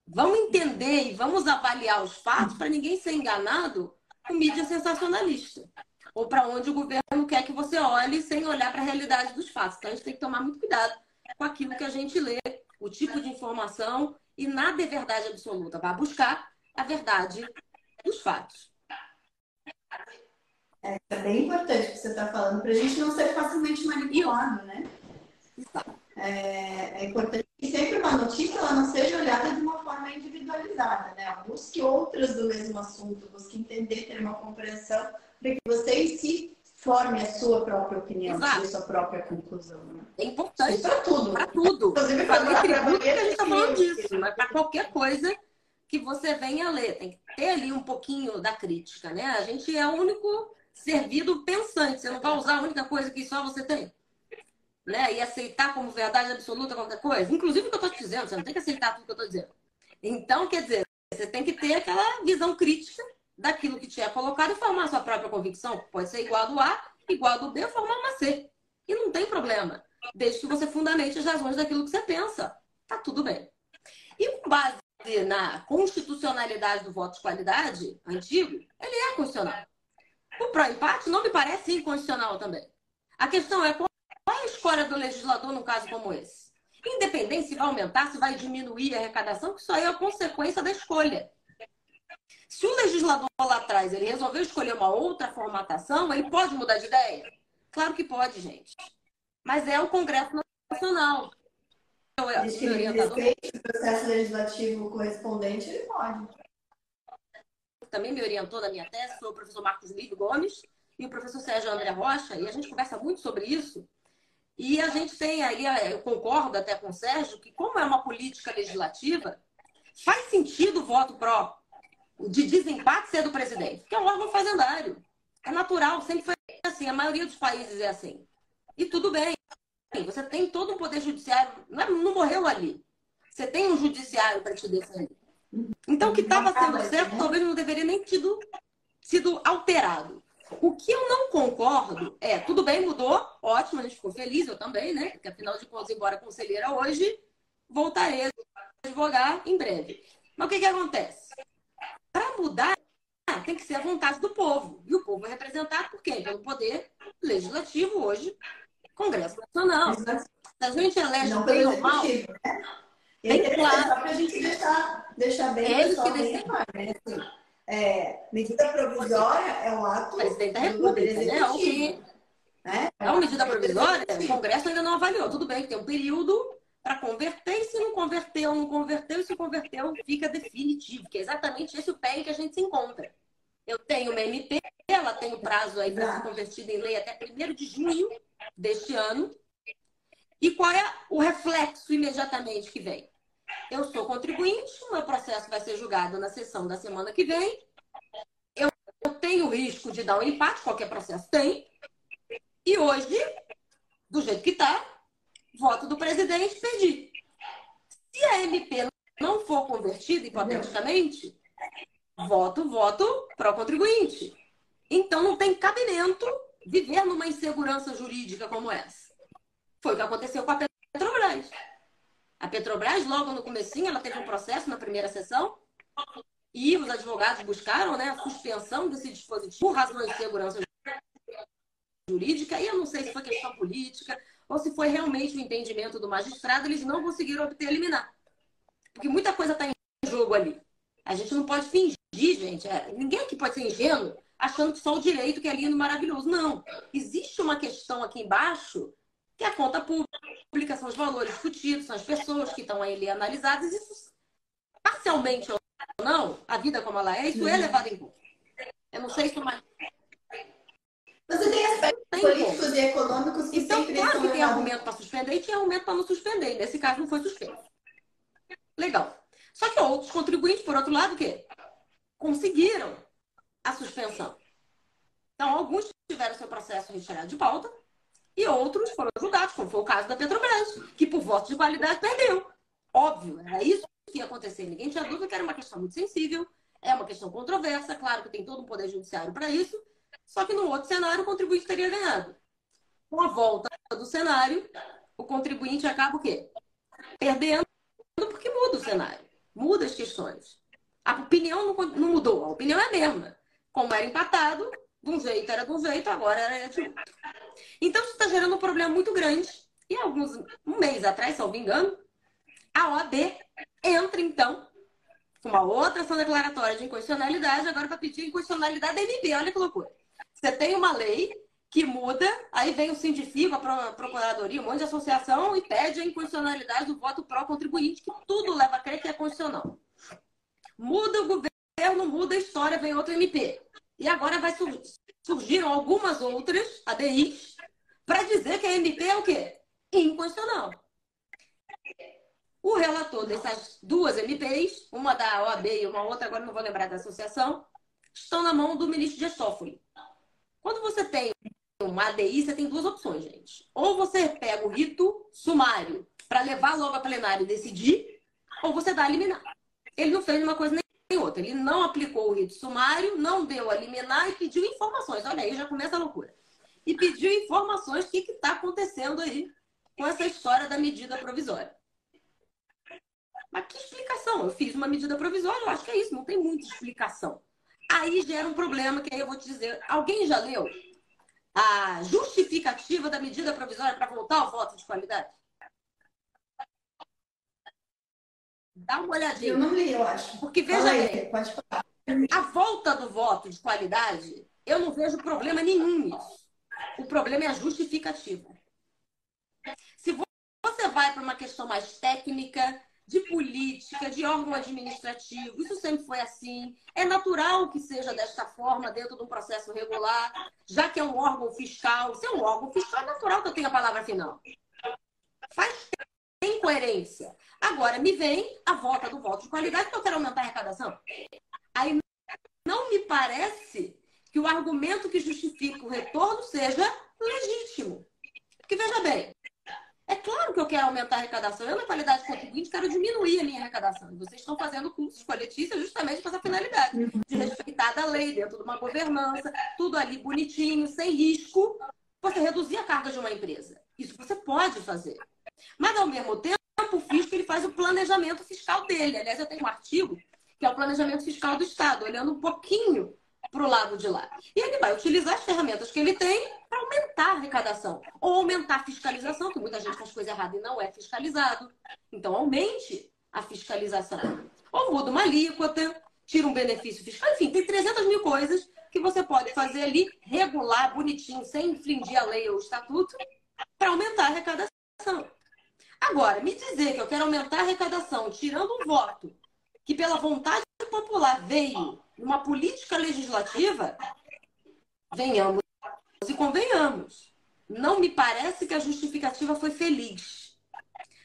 Vamos entender e vamos avaliar os fatos para ninguém ser enganado com mídia sensacionalista ou para onde o governo quer que você olhe sem olhar para a realidade dos fatos. Então a gente tem que tomar muito cuidado com aquilo que a gente lê, o tipo de informação e nada é verdade absoluta. Vá buscar a verdade dos fatos. É, é bem importante o que você está falando, para a gente não ser facilmente manipulado, né? É, é, importante que sempre uma notícia ela não seja olhada de uma forma individualizada, né? Busque outras do mesmo assunto, busque entender, ter uma compreensão para que você se forme a sua própria opinião, a sua própria conclusão. Né? É importante para tudo. Para tudo. Inclusive para a gente está falando disso, mas para qualquer coisa que você venha ler. Tem que ter ali um pouquinho da crítica, né? A gente é o único servido pensante. Você não vai usar a única coisa que só você tem. Né? E aceitar como verdade absoluta qualquer coisa. Inclusive o que eu estou te dizendo, você não tem que aceitar tudo que eu estou dizendo. Então, quer dizer, você tem que ter aquela visão crítica daquilo que é colocado e formar a sua própria convicção. Pode ser igual do A, igual do B, formar uma C. E não tem problema. Desde que você fundamente as razões daquilo que você pensa. Tá tudo bem. E com base na constitucionalidade do voto de qualidade antigo, ele é constitucional. O pró-empate não me parece inconstitucional também. A questão é qual é a escolha do legislador num caso como esse? Independente se vai aumentar, se vai diminuir a arrecadação, que isso aí é a consequência da escolha. Se o legislador lá atrás ele resolveu escolher uma outra formatação, ele pode mudar de ideia? Claro que pode, gente. Mas é o Congresso Nacional. Desde que ele respeite o processo legislativo correspondente, ele pode. Também me orientou na minha tese foi o professor Marcos Lívio Gomes e o professor Sérgio André Rocha, e a gente conversa muito sobre isso. E a gente tem aí, eu concordo até com o Sérgio, que como é uma política legislativa, faz sentido o voto pró de desempate ser do presidente, porque é um órgão fazendário. É natural, sempre foi assim, a maioria dos países é assim. E tudo bem. Você tem todo um poder judiciário, não, é, não morreu ali. Você tem um judiciário para te defender. Então, o que estava sendo certo, talvez não deveria nem tido sido alterado. O que eu não concordo é, tudo bem, mudou, ótimo, a gente ficou feliz, eu também, né? Porque afinal de contas, embora conselheira hoje, voltarei a advogar em breve. Mas o que, que acontece? Para mudar, tem que ser a vontade do povo. E o povo é representado por quem? Pelo poder legislativo hoje, Congresso Nacional. Se a gente elege não bem ou mal, né? bem claro. Só para a gente deixar, deixar bem é pessoal, bem claro, né? Assim, é, medida provisória é um ato presidente da República, né? É, que, né? é uma medida provisória, o Congresso ainda não avaliou. Tudo bem que tem um período para converter, e se não converteu, não converteu, e se converteu, fica definitivo, que é exatamente esse o pé em que a gente se encontra. Eu tenho uma MP, ela tem o prazo aí para ser convertida em lei até 1 de junho deste ano. E qual é o reflexo imediatamente que vem? Eu sou contribuinte, o meu processo vai ser julgado na sessão da semana que vem. Eu, eu tenho o risco de dar um empate, qualquer processo tem. E hoje, do jeito que está, voto do presidente, perdi. Se a MP não for convertida, hipoteticamente, voto, voto para o contribuinte. Então não tem cabimento viver numa insegurança jurídica como essa. Foi o que aconteceu com a Petrobras. A Petrobras, logo no comecinho, ela teve um processo na primeira sessão e os advogados buscaram né, a suspensão desse dispositivo por razões de segurança jurídica, e eu não sei se foi questão política ou se foi realmente o entendimento do magistrado, eles não conseguiram obter eliminar. Porque muita coisa está em jogo ali. A gente não pode fingir, gente. É, ninguém aqui pode ser ingênuo achando que só o direito que é lindo maravilhoso. Não. Existe uma questão aqui embaixo que é a conta pública, são os valores discutidos, são as pessoas que estão ali analisadas. Isso, parcialmente ou não, a vida como ela é, isso é levado em conta. Eu não sei se mais. Você tem aspectos tem políticos como. e econômicos que Então, claro que tem argumento para suspender e tem argumento para não suspender. Nesse caso, não foi suspenso. Legal. Só que outros contribuintes, por outro lado, o quê? Conseguiram a suspensão. Então, alguns tiveram seu processo retirado de pauta, e outros foram julgados, como foi o caso da Petrobras, que por voto de qualidade perdeu. Óbvio, era isso que ia acontecer. Ninguém tinha dúvida que era uma questão muito sensível, é uma questão controversa, claro que tem todo um poder judiciário para isso, só que no outro cenário o contribuinte teria ganhado. Com a volta do cenário, o contribuinte acaba o quê? Perdendo porque muda o cenário, muda as questões. A opinião não mudou, a opinião é a mesma. Como era empatado, de um jeito era de um jeito, agora era de outro. Então, isso está gerando um problema muito grande. E alguns, um mês atrás, se eu não me engano, a OAB entra, então, com uma outra ação declaratória de inconstitucionalidade, agora para pedir inconstitucionalidade da MP. Olha que loucura. Você tem uma lei que muda, aí vem o Sindifico, a Procuradoria, um monte de associação e pede a inconstitucionalidade do voto pró-contribuinte, que tudo leva a crer que é constitucional. Muda o governo, muda a história, vem outro MP. E agora vai surgir, surgiram algumas outras ADIs para dizer que a MP é o quê? Inconstitucional. O relator dessas duas MPs, uma da OAB e uma outra, agora não vou lembrar da associação, estão na mão do ministro de Toffoli. Quando você tem uma ADI, você tem duas opções, gente. Ou você pega o rito sumário para levar logo a plenário e decidir, ou você dá a liminar. Ele não fez uma coisa nem outra. Ele não aplicou o rito sumário, não deu a liminar e pediu informações. Olha aí, já começa a loucura. E pediu informações do que está acontecendo aí com essa história da medida provisória. Mas que explicação? Eu fiz uma medida provisória, eu acho que é isso, não tem muita explicação. Aí gera um problema que aí eu vou te dizer. Alguém já leu a justificativa da medida provisória para voltar ao voto de qualidade? Dá uma olhadinha. Eu não li, eu acho. Porque veja bem, pode falar. a volta do voto de qualidade, eu não vejo problema nenhum nisso. O problema é a justificativa. Se você vai para uma questão mais técnica, de política, de órgão administrativo, isso sempre foi assim. É natural que seja desta forma dentro de um processo regular, já que é um órgão fiscal. Se é um órgão fiscal, é natural que eu tenha a palavra final. Faz tem coerência. Agora, me vem a volta do voto de qualidade que eu quero aumentar a arrecadação. Aí não me parece que o argumento que justifica o retorno seja legítimo. Porque veja bem, é claro que eu quero aumentar a arrecadação. Eu, na qualidade de contribuinte, quero diminuir a minha arrecadação. E vocês estão fazendo cursos Letícia justamente com essa finalidade, de respeitar a lei dentro de uma governança, tudo ali bonitinho, sem risco, você reduzir a carga de uma empresa. Isso você pode fazer. Mas, ao mesmo tempo, o fisco ele faz o planejamento fiscal dele. Aliás, eu tenho um artigo que é o planejamento fiscal do Estado, olhando um pouquinho para o lado de lá. E ele vai utilizar as ferramentas que ele tem para aumentar a arrecadação. Ou aumentar a fiscalização, que muita gente faz coisa errada e não é fiscalizado. Então, aumente a fiscalização. Ou muda uma alíquota, tira um benefício fiscal. Enfim, tem 300 mil coisas que você pode fazer ali, regular bonitinho, sem infringir a lei ou o estatuto, para aumentar a arrecadação. Agora, me dizer que eu quero aumentar a arrecadação tirando um voto que, pela vontade popular, veio numa política legislativa, venhamos e convenhamos. Não me parece que a justificativa foi feliz.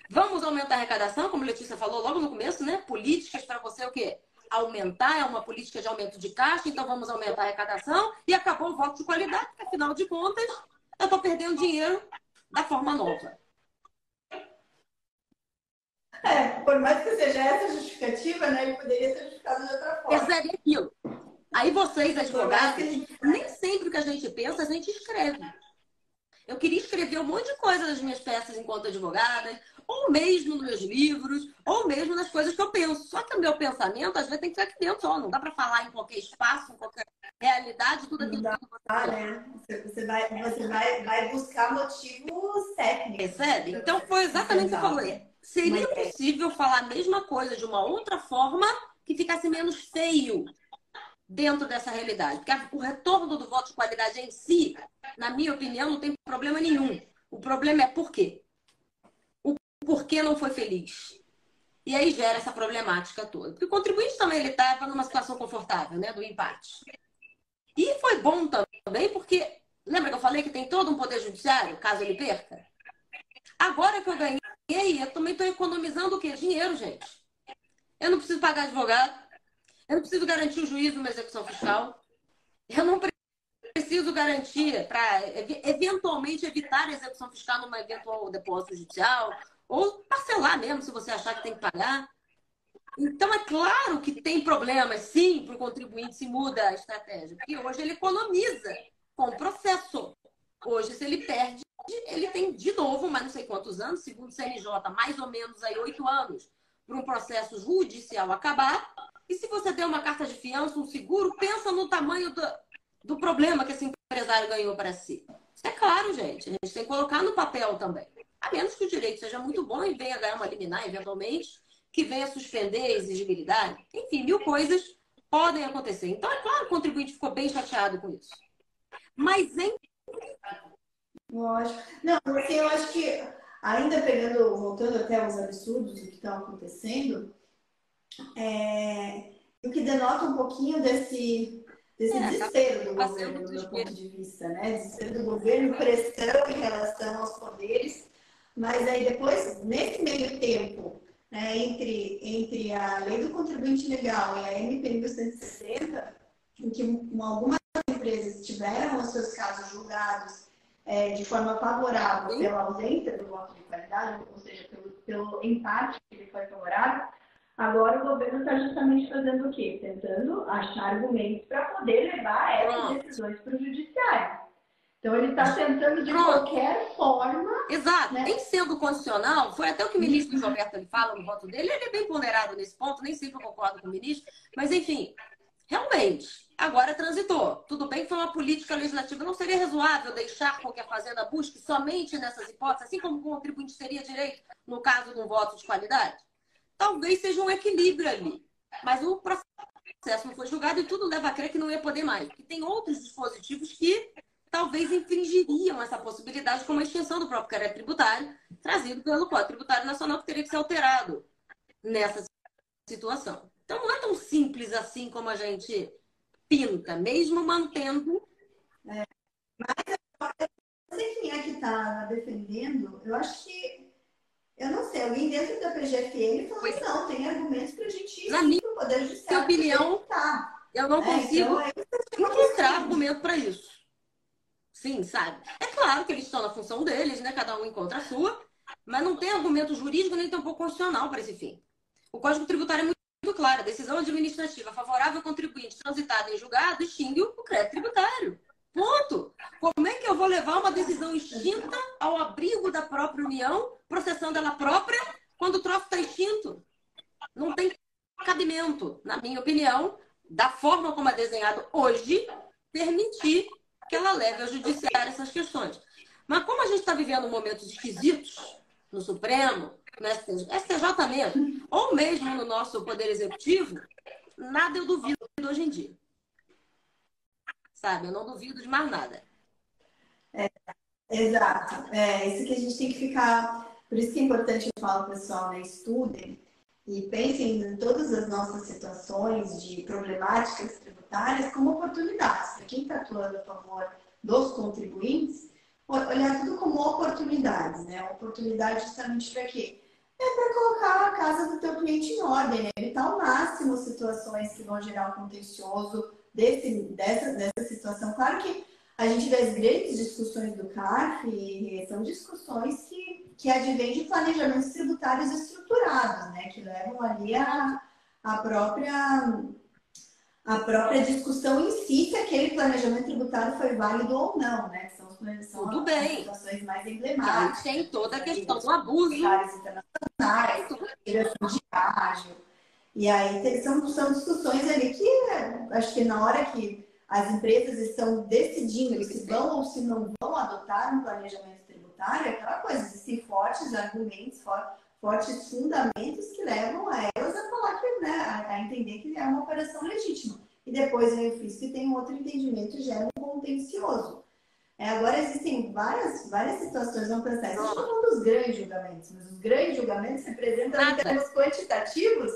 Vamos aumentar a arrecadação, como Letícia falou logo no começo, né? Políticas para você o quê? Aumentar, é uma política de aumento de caixa, então vamos aumentar a arrecadação e acabou o voto de qualidade, porque afinal de contas eu estou perdendo dinheiro da forma nova. É, por mais que seja essa justificativa, né, ele poderia ser justificado de outra forma. Percebe aquilo. Aí vocês, advogados, nem sempre o que a gente pensa, a gente escreve. Eu queria escrever um monte de coisa nas minhas peças enquanto advogada, ou mesmo nos meus livros, ou mesmo nas coisas que eu penso. Só que o meu pensamento, às vezes, tem que ser aqui dentro. Não dá para falar em qualquer espaço, em qualquer realidade, tudo aquilo que você ah, né? Você, vai, você vai, vai buscar motivos técnicos. Percebe? Então, foi exatamente o que eu falei. Seria é possível falar a mesma coisa de uma outra forma que ficasse menos feio dentro dessa realidade. Porque o retorno do voto de qualidade em si, na minha opinião, não tem problema nenhum. O problema é por quê? O porquê não foi feliz. E aí gera essa problemática toda. Porque o contribuinte também ele estava numa situação confortável, né? Do empate. E foi bom também porque, lembra que eu falei que tem todo um poder judiciário, caso ele perca? Agora que eu ganhei e aí, eu também estou economizando o quê? Dinheiro, gente. Eu não preciso pagar advogado. Eu não preciso garantir o juízo numa execução fiscal. Eu não preciso garantir para eventualmente evitar a execução fiscal numa eventual depósito judicial ou parcelar mesmo se você achar que tem que pagar. Então, é claro que tem problemas, sim, para o contribuinte se muda a estratégia, porque hoje ele economiza com o processo. Hoje, se ele perde ele tem de novo, mas não sei quantos anos, segundo o CNJ, mais ou menos aí oito anos para um processo judicial acabar. E se você tem uma carta de fiança, um seguro, pensa no tamanho do, do problema que esse empresário ganhou para si. Isso é claro, gente. A gente tem que colocar no papel também. A menos que o direito seja muito bom e venha ganhar uma liminar, eventualmente, que venha suspender a exigibilidade. Enfim, mil coisas podem acontecer. Então, é claro, o contribuinte ficou bem chateado com isso. Mas em Lógico. Não, assim, eu acho que ainda pegando, voltando até aos absurdos do que estão acontecendo, é, o que denota um pouquinho desse, desse é, desespero tá do governo, do meu ponto de vista, né? Desespero do governo, pressão em relação aos poderes, mas aí depois, nesse meio tempo, né, entre, entre a lei do contribuinte legal e a MP 1160, em que algumas empresas tiveram os seus casos julgados é, de forma favorável pela ausência do voto de qualidade, ou seja, pelo, pelo empate que ele foi favorável, agora o governo está justamente fazendo o quê? Tentando achar argumentos para poder levar essas decisões para o judiciário. Então ele está tentando de Pronto. qualquer forma. Exato. Né? Em sendo condicional, foi até o que o ministro Gilberto ele fala no voto dele, ele é bem ponderado nesse ponto, nem sempre eu concordo com o ministro, mas enfim, realmente, agora transitou. Tudo bem que foi uma política legislativa. Não seria razoável deixar a Fazenda busque somente nessas hipóteses, assim como o contribuinte teria direito no caso de um voto de qualidade? Talvez seja um equilíbrio ali. Mas o processo não foi julgado e tudo leva a crer que não ia poder mais. Porque tem outros dispositivos que talvez infringiriam essa possibilidade com uma extensão do próprio crédito tributário, trazido pelo Código Tributário Nacional, que teria que ser alterado nessa situação. Então, não é tão simples assim como a gente pinta, mesmo mantendo. É, mas eu sei quem é que está defendendo, eu acho que. Eu não sei, alguém dentro da PGFN falou que não, tem argumentos para a gente ir Na minha Poder Judiciário. opinião, eu não É, consigo então, é encontrar argumento para isso. Sim, sabe? É claro que eles estão na função deles, né? Cada um encontra a sua, mas não tem argumento jurídico nem tampouco constitucional para esse fim. O Código Tributário é muito, muito claro. A decisão administrativa favorável ao contribuinte transitada em julgado extingue o crédito tributário. Ponto. Como é que eu vou levar uma decisão extinta ao abrigo da própria União, processando ela própria, quando o troço está extinto? Não tem cabimento, na minha opinião, da forma como é desenhado hoje, permitir que ela leve ao judiciário essas questões. Mas como a gente está vivendo momentos esquisitos no Supremo, no STJ, STJ mesmo, ou mesmo no nosso Poder Executivo, nada eu duvido hoje em dia. Sabe? Eu não duvido de mais nada. Exato. É isso que a gente tem que ficar. Por isso que é importante eu falo, pessoal, né? Estudem e pensem em todas as nossas situações de problemáticas tributárias como oportunidades. Para quem está atuando a favor dos contribuintes, olhar tudo como oportunidades, né? Oportunidade justamente para quê? É para colocar a casa do teu cliente em ordem, né? evitar ao máximo situações que vão gerar um contencioso desse, dessa, dessa situação. Claro que a gente vê as grandes discussões do CARF e são discussões que, que advêm de planejamentos tributários estruturados, né? Que levam ali a, a própria a própria discussão em si se aquele planejamento tributário foi válido ou não, né? São, são Tudo as bem. situações mais emblemáticas. tem toda a questão do abuso. Internacionais, de ágil. E aí são, são discussões ali que é, acho que na hora que as empresas estão decidindo se vão ou se não vão adotar um planejamento tributário, é aquela coisa, existem fortes argumentos, for- fortes fundamentos que levam a elas a falar que, né, a, entender que é uma operação legítima. E depois vem o fisco que tem um outro entendimento e gera um contencioso. É, agora existem várias, várias situações, vamos pensar, a gente está falando dos grandes julgamentos, mas os grandes julgamentos representam em Nada. termos quantitativos,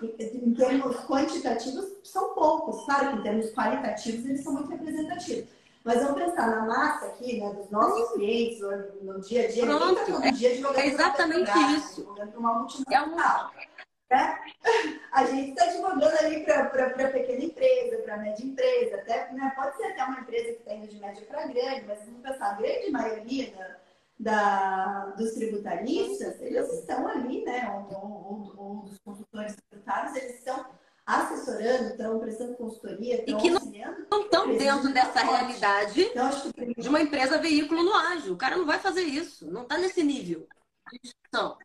em, em termos quantitativos são poucos, claro que em termos qualitativos eles são muito representativos. Mas vamos pensar na massa aqui, né, dos nossos clientes, ou no dia a dia, ninguém Pronto, está todo dia advogando é exatamente isso. pra uma É um né? A gente está advogando ali para pequena empresa, para média empresa, até, né, pode ser até uma empresa que está indo de média para grande, mas vamos pensar, a grande maioria da, da- dos tributaristas, eles estão ali, né, ou dos consultores tributários, eles estão assessorando, estão prestando consultoria, estão que não- auxiliando. Não estão dentro dessa realidade Então, que de uma empresa veículo no ágil. O cara não vai fazer isso. Não está nesse nível discussão.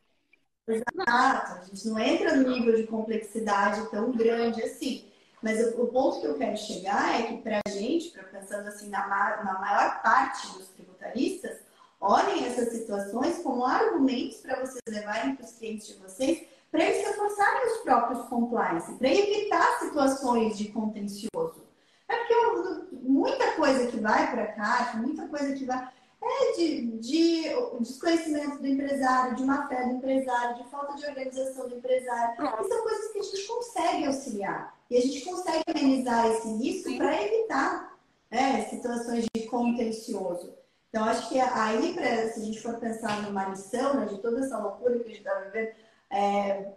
Exato, a gente não entra no nível de complexidade tão grande assim. Mas o, o ponto que eu quero chegar é que para a gente, pra, pensando assim na, na maior parte dos tributaristas, olhem essas situações como argumentos para vocês levarem para os clientes de vocês, para eles reforçarem os próprios compliance, para evitar situações de contencioso. É porque eu- muita coisa que vai para cá, muita coisa que vai é de, de desconhecimento do empresário, de má fé do empresário, de falta de organização do empresário. E são coisas que a gente consegue auxiliar. E a gente consegue amenizar esse risco para evitar né, situações de contencioso. Então, acho que aí, pra, se a gente for pensar numa lição né, de toda essa loucura que a gente está vivendo, é,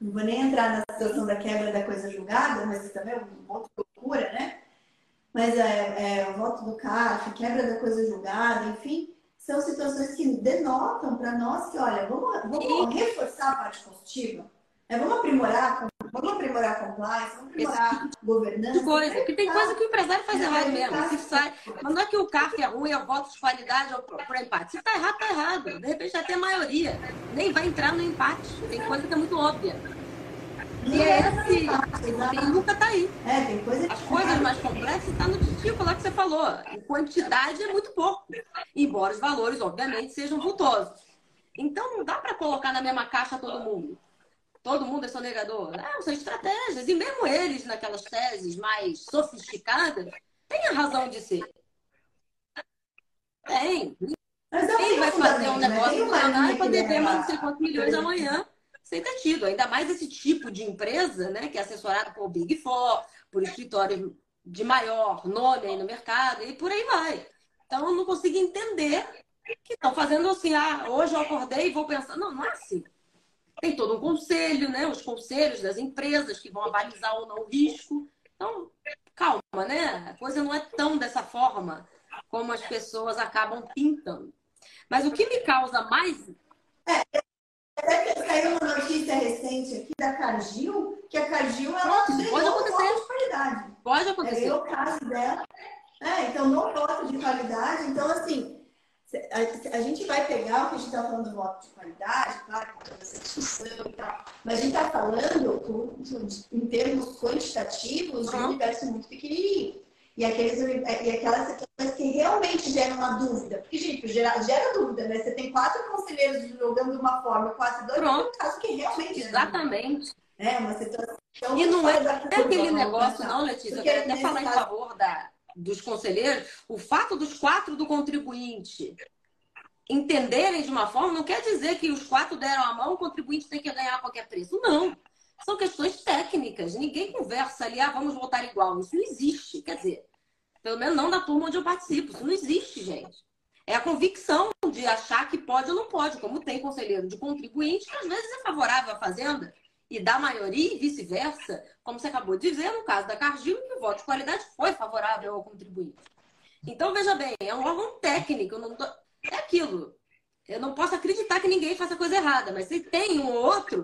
não vou nem entrar na situação da quebra da coisa julgada, mas isso também é uma outra loucura, né? Mas é, é, o voto do CAF, quebra da coisa julgada, enfim, são situações que denotam para nós que, olha, vamos, vamos reforçar a parte constitutiva, né? vamos aprimorar, vamos aprimorar compliance, vamos aprimorar a governança. De coisa. Porque tem coisa que o empresário faz errado mesmo. tá- Se sai. Mas não é que o CAF é ruim, é o voto de qualidade ou por empate. Se tá errado, tá errado. De repente até a maioria. Nem vai entrar no empate. Tem coisa que é muito óbvia. E é esse. Nunca tá aí. É, tem coisa As coisas mais complexas estão no titico lá que você falou. Em quantidade é muito pouco. Embora os valores, obviamente, sejam vultosos. Então não dá para colocar na mesma caixa todo mundo. Todo mundo é sonegador. Não, são estratégias. E mesmo eles, naquelas teses mais sofisticadas, têm a razão de ser. Tem. Mas Quem vai fazer um né? negócio milionário para dever mais não sei quantos milhões amanhã sem ter tido? Ainda mais esse tipo de empresa, né? Que é assessorado por Big Four, por escritório de maior nome aí no mercado e por aí vai. Então, eu não consigo entender que estão fazendo assim, ah, hoje eu acordei e vou pensar. Não, não é assim. Tem todo um conselho, né? Os conselhos das empresas que vão avalizar ou não o risco. Então, calma, né? A coisa não é tão dessa forma como as pessoas acabam pintando. Mas o que me causa mais. É, até que saiu uma notícia recente aqui da Cargill, que a Cargill ela Pode, pode acontecer. de qualidade. Pode acontecer. É o caso dela. É, então, não voto de qualidade. Então, assim, a, gente vai pegar o que a gente está falando do voto de qualidade, claro, com essa discussão e tal, mas a gente está falando em termos quantitativos de um universo muito pequenininho. E, aqueles, e aquelas situações que realmente geram uma dúvida. Porque, gente, gera, gera dúvida, né? Você tem quatro conselheiros jogando de uma forma, quatro dois, Pronto. um caso que realmente. Exatamente. É uma situação. E não é, é aquele negócio, não, Letícia. Eu quero até falar em favor da, dos conselheiros, o fato dos quatro do contribuinte entenderem de uma forma não quer dizer que os quatro deram a mão, o contribuinte tem que ganhar a qualquer preço. Não. São questões técnicas. Ninguém conversa ali, ah, vamos votar igual. Isso não existe. Quer dizer, pelo menos não na turma onde eu participo. Isso não existe, gente. É a convicção de achar que pode ou não pode, como tem conselheiro de contribuinte, que às vezes é favorável à fazenda e da maioria e vice-versa, como você acabou de dizer, no caso da Cargill, que o voto de qualidade foi favorável ao contribuinte. Então, veja bem, é um órgão técnico, tô... é aquilo. Eu não posso acreditar que ninguém faça coisa errada, mas se tem um ou outro,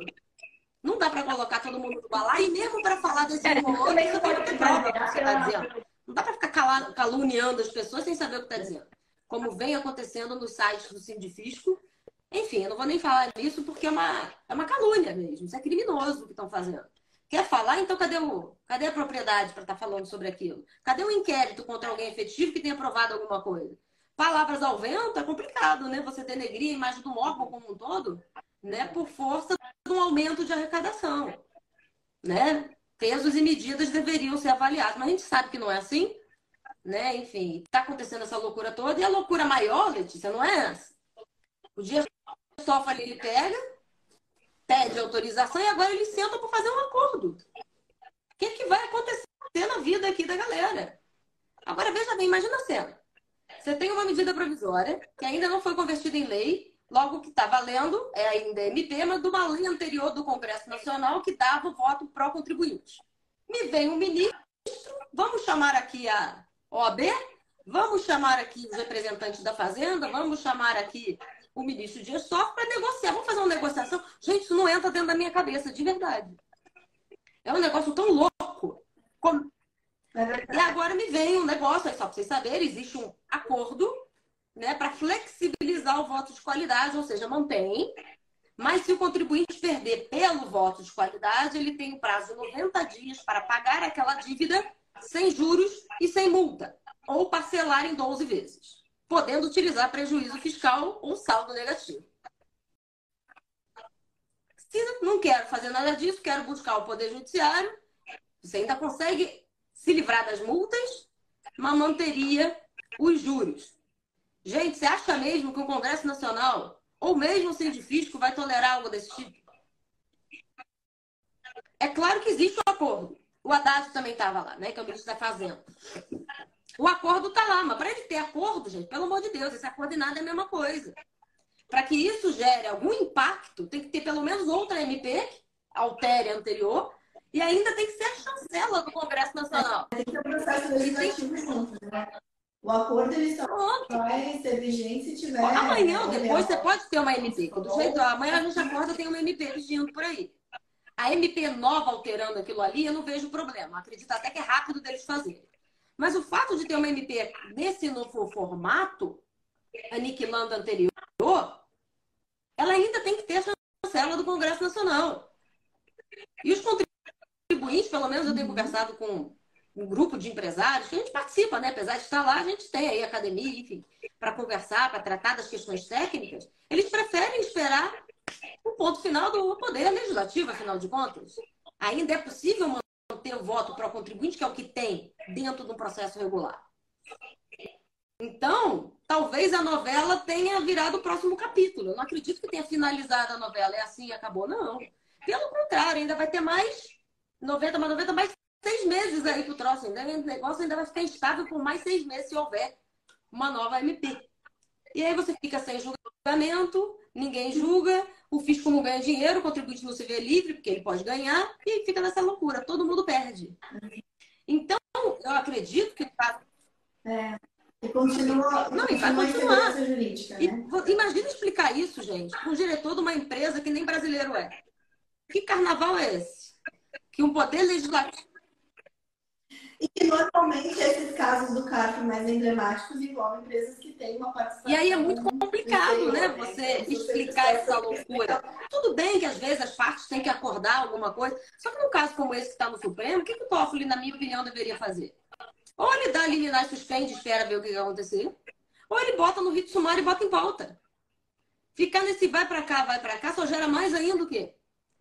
não dá para colocar todo mundo no balaio, e mesmo para falar desse um ou outro, você tem que ter prova que você está dizendo. Não dá para ficar caluniando as pessoas sem saber o que está dizendo. Como vem acontecendo nos sites do Sindifisco, enfim, eu não vou nem falar nisso porque é uma, é uma calúnia mesmo. Isso é criminoso o que estão fazendo. Quer falar? Então cadê, o, cadê a propriedade para estar tá falando sobre aquilo? Cadê o inquérito contra alguém efetivo que tenha provado alguma coisa? Palavras ao vento é complicado, né? Você denegrir a imagem do órgão como um todo, né? Por força de um aumento de arrecadação, né? Pesos e medidas deveriam ser avaliados, mas a gente sabe que não é assim, né? Enfim, está acontecendo essa loucura toda e a loucura maior, Letícia, não é essa. O dia ali, ele pega, pede autorização e agora ele senta para fazer um acordo. O que, que vai acontecer na vida aqui da galera? Agora, veja bem, imagina a cena. Você tem uma medida provisória que ainda não foi convertida em lei, logo que está valendo, é ainda MP, mas de uma lei anterior do Congresso Nacional que dava o voto pró-contribuinte. Me vem um ministro, vamos chamar aqui a OAB, vamos chamar aqui os representantes da Fazenda, vamos chamar aqui o ministro Dias Toffoli para negociar. Vamos fazer uma negociação. Gente, isso não entra dentro da minha cabeça, de verdade. É um negócio tão louco. Como... É e agora me vem um negócio, só para vocês saberem, existe um acordo né, para flexibilizar o voto de qualidade, ou seja, mantém. Mas se o contribuinte perder pelo voto de qualidade, ele tem o um prazo de 90 dias para pagar aquela dívida sem juros e sem multa, ou parcelar em 12 vezes podendo utilizar prejuízo fiscal ou saldo negativo. Se não quero fazer nada disso, quero buscar o Poder Judiciário, você ainda consegue se livrar das multas, mas manteria os juros. Gente, você acha mesmo que o Congresso Nacional, ou mesmo o Sindifisco, vai tolerar algo desse tipo? É claro que existe um acordo. O Haddad também estava lá, né? Que é o ministro da Fazenda. O acordo está lá, mas para ele ter acordo, gente, pelo amor de Deus, esse acordo e nada é a mesma coisa. Para que isso gere algum impacto, tem que ter pelo menos outra MP que altere a anterior e ainda tem que ser a chancela do Congresso Nacional. Tem que ter um processo legislativo junto, né? O acordo ele só vai ser vigente se tiver. Amanhã ou depois você pode ter uma MP. Do jeito, amanhã a gente acorda tem uma MP pedindo por aí. A MP nova alterando aquilo ali, eu não vejo problema. Acredito até que é rápido deles fazerem. Mas o fato de ter uma MP nesse novo formato, aniquilando a anterior, ela ainda tem que ter a chancela do Congresso Nacional. E os contribuintes, pelo menos eu tenho conversado com um grupo de empresários, que a gente participa, né? Apesar de estar lá, a gente tem aí academia, enfim, para conversar, para tratar das questões técnicas. Eles preferem esperar o ponto final do poder legislativo, afinal de contas. Ainda é possível ter voto para o contribuinte, que é o que tem dentro do processo regular. Então, talvez a novela tenha virado o próximo capítulo. Eu não acredito que tenha finalizado a novela. É assim, acabou, não. Pelo contrário, ainda vai ter mais 90, mais 90, mais seis meses aí pro troço. Ainda, o negócio ainda vai ficar instável por mais seis meses se houver uma nova MP. E aí você fica sem julgamento, ninguém julga, o fisco não ganha dinheiro, o contribuinte não se vê livre, porque ele pode ganhar, e fica nessa loucura, todo mundo perde. Então, eu acredito que. É. E continua, não, e vai continuar. Jurídica, né? e, imagina explicar isso, gente, para um diretor de uma empresa que nem brasileiro é. Que carnaval é esse? Que um poder legislativo e que normalmente esses casos do CARF mais emblemáticos envolvem empresas que têm uma participação. E aí é muito complicado, né? Você explicar essa loucura. Tudo bem que às vezes as partes têm que acordar alguma coisa. Só que num caso como esse que está no Supremo, o que, que o Toffoli, na minha opinião, deveria fazer? Ou ele dá liminar e suspende espera ver o que vai acontecer. Ou ele bota no rito sumário e bota em volta. Ficar nesse vai para cá, vai para cá, só gera mais ainda o quê?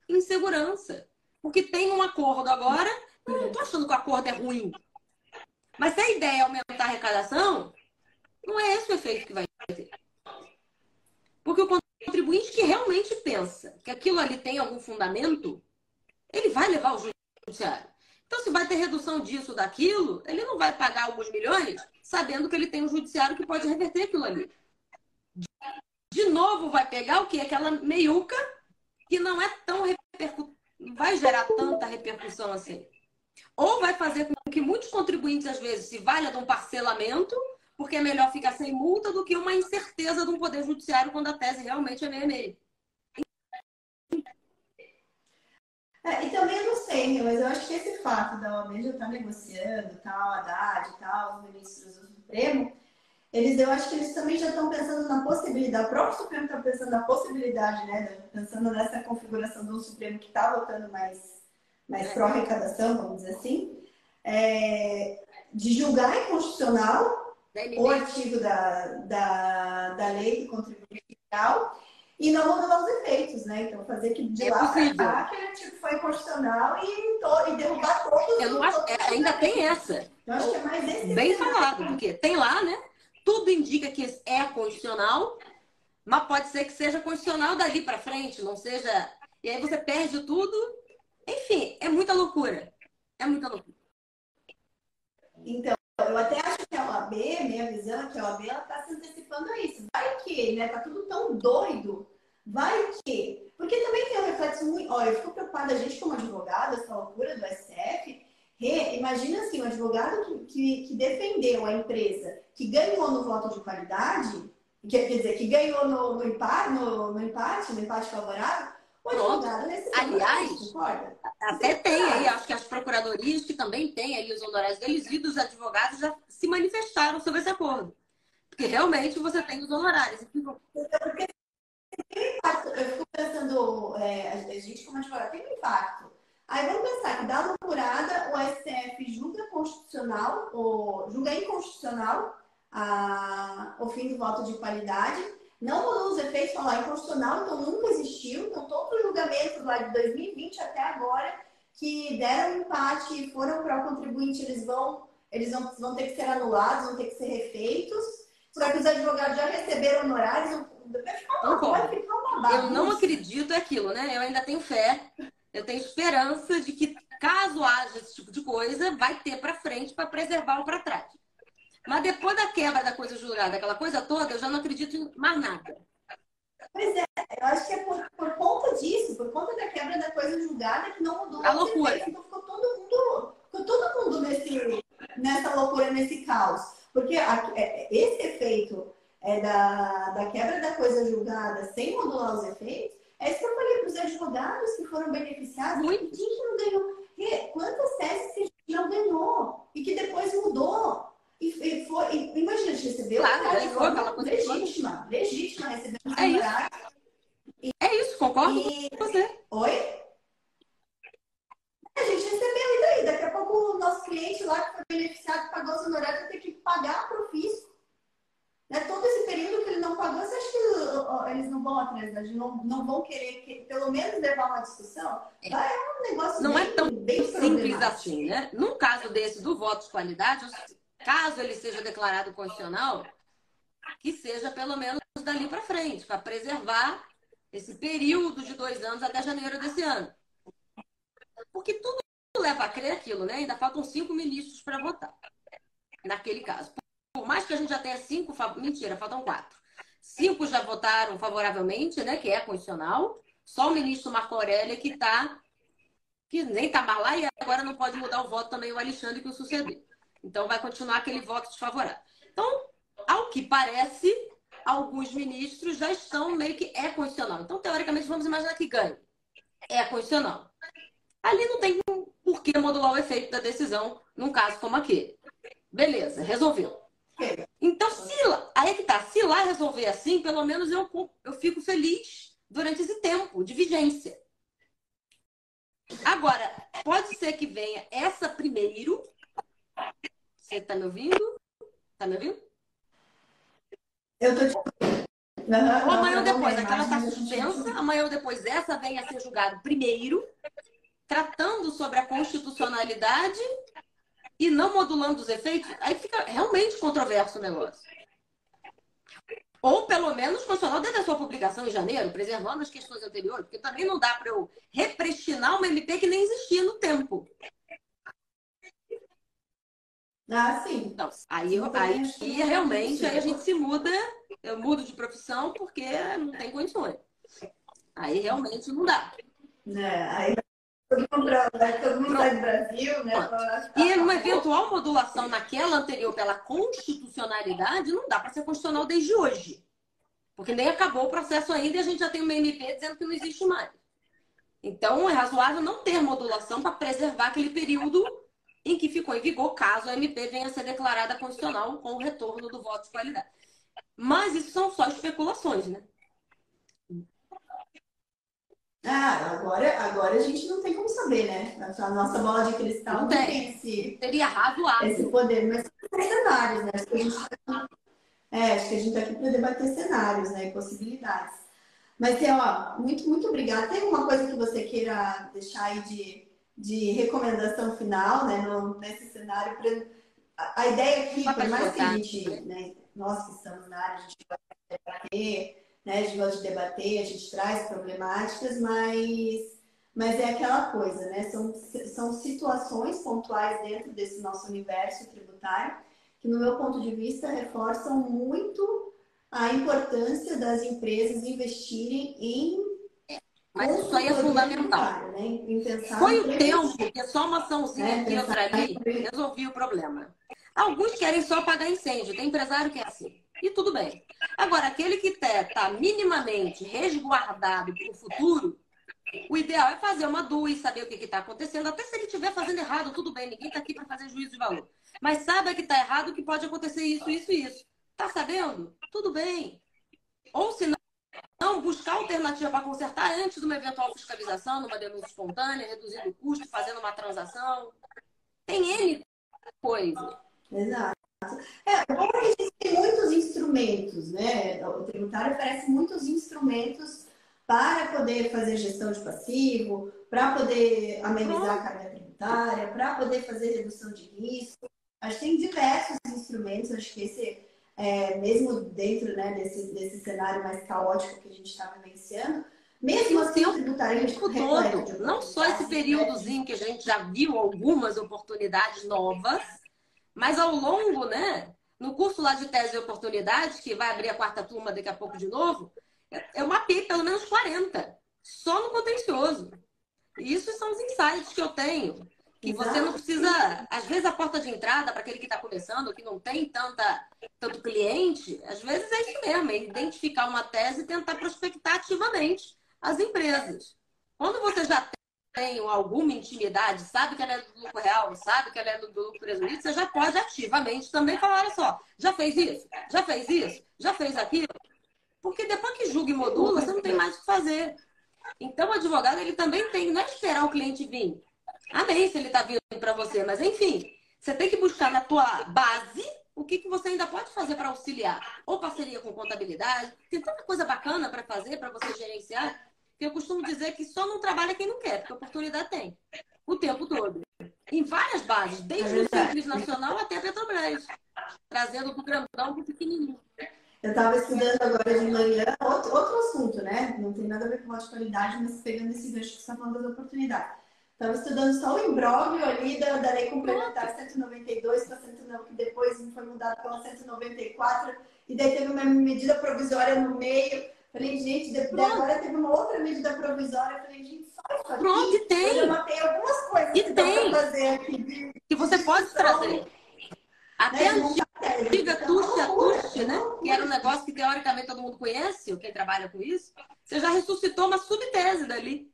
Insegurança. Porque tem um acordo agora eu não estou achando que o acordo é ruim. Mas se a ideia é aumentar a arrecadação, não é esse o efeito que vai ter. Porque o contribuinte que realmente pensa que aquilo ali tem algum fundamento, ele vai levar o judiciário. Então, se vai ter redução disso, daquilo, ele não vai pagar alguns milhões sabendo que ele tem um judiciário que pode reverter aquilo ali. De novo, vai pegar o que? Aquela meiuca que não é tão repercu... não vai gerar tanta repercussão assim. Ou vai fazer com que muitos contribuintes, às vezes, se valha de um parcelamento, porque é melhor ficar sem multa do que uma incerteza de um poder judiciário quando a tese realmente é meio. É, e também eu não sei, mas eu acho que esse fato da OAB já estar tá negociando, tal, Haddad e tal, os ministros do Supremo, eles, eu acho que eles também já estão pensando na possibilidade, o próprio Supremo está pensando na possibilidade, né, pensando nessa configuração do Supremo que está votando mais mais pró-arrecadação, vamos dizer assim, é, de julgar inconstitucional o artigo da, da, da lei do contribuinte fiscal e não modular os efeitos, né? Então, fazer que de é lá para cá aquele artigo foi inconstitucional e, to, e derrubar todos Eu não acho, é, ainda tem essa. Eu acho que é mais esse Bem falado, porque tem lá, né? Tudo indica que é constitucional, mas pode ser que seja constitucional dali para frente, não seja. E aí você perde tudo enfim, é muita loucura. É muita loucura. Então, eu até acho que a OAB, minha visão é que a OAB está se antecipando a isso. Vai que, né? Tá tudo tão doido. Vai que. Porque também tem um reflexo muito. Olha, eu fico preocupada, a gente como advogado, essa loucura do STF. imagina assim, um advogado que, que, que, defendeu a empresa, que ganhou no voto de qualidade, quer dizer, que ganhou no, no, empate, no, no empate, no empate favorável, Pronto. Aliás, até tem aí, acho que as procuradorias que também têm ali os honorários deles e dos advogados já se manifestaram sobre esse acordo. Porque realmente você tem os honorários. Eu fico pensando, é, a gente como advogado tem um impacto. Aí vamos pensar que da loucurada o STF julga constitucional, ou julga inconstitucional a, o fim do voto de qualidade não mudou os efeitos, falar inconstitucional, então nunca existiu. Então, todos os julgamentos lá de 2020 até agora que deram empate e foram para o contribuinte, eles vão, eles vão, vão ter que ser anulados, vão ter que ser refeitos. Só que os advogados já receberam honorários, vai ficar uma, vai ficar uma Eu não acredito aquilo, né? Eu ainda tenho fé, eu tenho esperança de que caso haja esse tipo de coisa, vai ter para frente para preservar o para trás. Mas depois da quebra da coisa julgada, aquela coisa toda, eu já não acredito em mais nada. Pois é, eu acho que é por, por conta disso, por conta da quebra da coisa julgada, que não mudou a loucura. Então ficou todo mundo, ficou todo mundo nesse, nessa loucura, nesse caos. Porque a, é, esse efeito é, da, da quebra da coisa julgada sem modular os efeitos, é isso que eu falei para os advogados que foram beneficiados. Muito. Quem que não ganhou? Quantas teses que não ganhou e que depois mudou? E, e foi, e, imagina, a gente recebeu claro, uma de forma legítima, legítima, recebeu um é isso. é isso, concordo e... com você. Oi? A gente recebeu, e daí? Daqui a pouco o nosso cliente lá que foi beneficiado, pagou os honorários, vai ter que pagar para o fisco. Né? Todo esse período que ele não pagou, você acha que eles não vão atrás, né? não, não vão querer que, pelo menos levar uma discussão? É, é um negócio Não bem, é tão bem simples assim, né? Num caso desse do voto de qualidade, caso ele seja declarado constitucional, que seja pelo menos dali para frente, para preservar esse período de dois anos até janeiro desse ano. Porque tudo leva a crer aquilo, né? Ainda faltam cinco ministros para votar, naquele caso. Por mais que a gente já tenha cinco, mentira, faltam quatro. Cinco já votaram favoravelmente, né? Que é constitucional. Só o ministro Marco Aurélio que está que nem está mais lá e agora não pode mudar o voto também o Alexandre que o suceder. Então vai continuar aquele voto desfavorável. Então, ao que parece, alguns ministros já estão meio que é constitucional. Então, teoricamente, vamos imaginar que ganhe. É constitucional. Ali não tem por que modular o efeito da decisão num caso como aquele. Beleza, resolveu. Então, se aí é que tá, se lá resolver assim, pelo menos eu, eu fico feliz durante esse tempo de vigência. Agora, pode ser que venha essa primeiro. Você está me ouvindo? Está me ouvindo? Eu tô te uhum, ou amanhã ou depois, aquela está suspensa, amanhã ou depois essa venha a ser julgado primeiro, tratando sobre a constitucionalidade e não modulando os efeitos, aí fica realmente controverso o negócio. Ou pelo menos constitucional desde a sua publicação em janeiro, preservando as questões anteriores, porque também não dá para eu represtinar uma MP que nem existia no tempo. Ah, sim. Então, aí, aí, aí realmente aí a gente se muda, eu mudo de profissão porque não tem condições. Aí realmente não dá. É, aí todo mundo, todo mundo sai do Brasil, né? E uma eventual modulação naquela anterior pela constitucionalidade não dá para ser constitucional desde hoje. Porque nem acabou o processo ainda e a gente já tem uma MP dizendo que não existe mais. Então é razoável não ter modulação para preservar aquele período em que ficou em vigor, caso a MP venha a ser declarada constitucional com o retorno do voto de qualidade. Mas isso são só especulações, né? Ah, agora, agora a gente não tem como saber, né? A nossa bola de cristal não, tem. esse, Seria razoável. esse poder, mas tem cenários, né? Acho que a gente tá, é, acho que a gente está aqui para debater cenários né, e possibilidades. Mas, ó, muito, muito obrigada. Tem alguma coisa que você queira deixar aí de, de recomendação final, né, no, nesse cenário? Pra, a, a ideia aqui, por mais que a gente, né, nós que estamos na área, a gente vai debater né? A gente gosta de debater, a gente traz problemáticas, mas, mas é aquela coisa, né? São, são situações pontuais dentro desse nosso universo tributário que, no meu ponto de vista, reforçam muito a importância das empresas investirem em mas isso aí é fundamental. Né? Foi o tempo que só uma açãozinha é, aqui outra ali resolvia o problema. Alguns querem só pagar incêndio. Tem empresário que é assim. E tudo bem. Agora, aquele que está minimamente resguardado para o futuro, o ideal é fazer uma DUI, saber o que está acontecendo. Até se ele estiver fazendo errado, tudo bem, ninguém está aqui para fazer juízo de valor. Mas sabe que está errado, que pode acontecer isso, isso e isso. Está sabendo? Tudo bem. Ou se não, buscar alternativa para consertar antes de uma eventual fiscalização, numa denúncia espontânea, reduzindo o custo, fazendo uma transação. Tem N coisa. Exato. É, como a gente tem muitos instrumentos, né? O tributário oferece muitos instrumentos para poder fazer gestão de passivo, para poder amenizar a carga tributária, para poder fazer redução de risco. A gente tem diversos instrumentos, acho que esse, é, mesmo dentro né, desse, desse cenário mais caótico que a gente está vivenciando, mesmo assim, o a todo, não só esse períodozinho que a gente já viu algumas oportunidades novas, mas ao longo, né? No curso lá de tese e oportunidades, que vai abrir a quarta turma daqui a pouco de novo, eu mapeei pelo menos 40, só no contencioso. E isso são os insights que eu tenho. Que você não precisa. Às vezes a porta de entrada para aquele que está começando, que não tem tanta, tanto cliente, às vezes é isso mesmo, é identificar uma tese e tentar prospectar ativamente as empresas. Quando você já tenham alguma intimidade, sabe que ela é do lucro real, sabe que ela é do lucro presumido, você já pode ativamente também falar, olha só, já fez isso, já fez isso, já fez aquilo. Porque depois que julga e modula, você não tem mais o que fazer. Então, o advogado, ele também tem, não é esperar o cliente vir. Amém se ele está vindo para você, mas enfim, você tem que buscar na tua base o que, que você ainda pode fazer para auxiliar. Ou parceria com contabilidade, tem tanta coisa bacana para fazer, para você gerenciar, que eu costumo dizer que só não trabalha quem não quer, porque oportunidade tem. O tempo todo. Em várias bases, desde é o Simples Nacional até a Petrobras. Trazendo do grandão para o pequenininho. Eu estava estudando agora de manhã outro, outro assunto, né? Não tem nada a ver com a qualidade, mas pegando esse gancho que você está falando das oportunidades. Estava estudando só o imbróglio ali da, da lei complementar 192 para 109, que depois foi mudado pela 194, e daí teve uma medida provisória no meio. Falei, gente, depois, agora teve uma outra medida provisória. Falei, gente, só isso aqui. Pronto, e tem. Eu já algumas coisas e que tem. fazer aqui. Que você pode trazer. Até né? a antiga tuxa tuxa, né? Que era um negócio que teoricamente todo mundo conhece, quem trabalha com isso. Você já ressuscitou uma subtese dali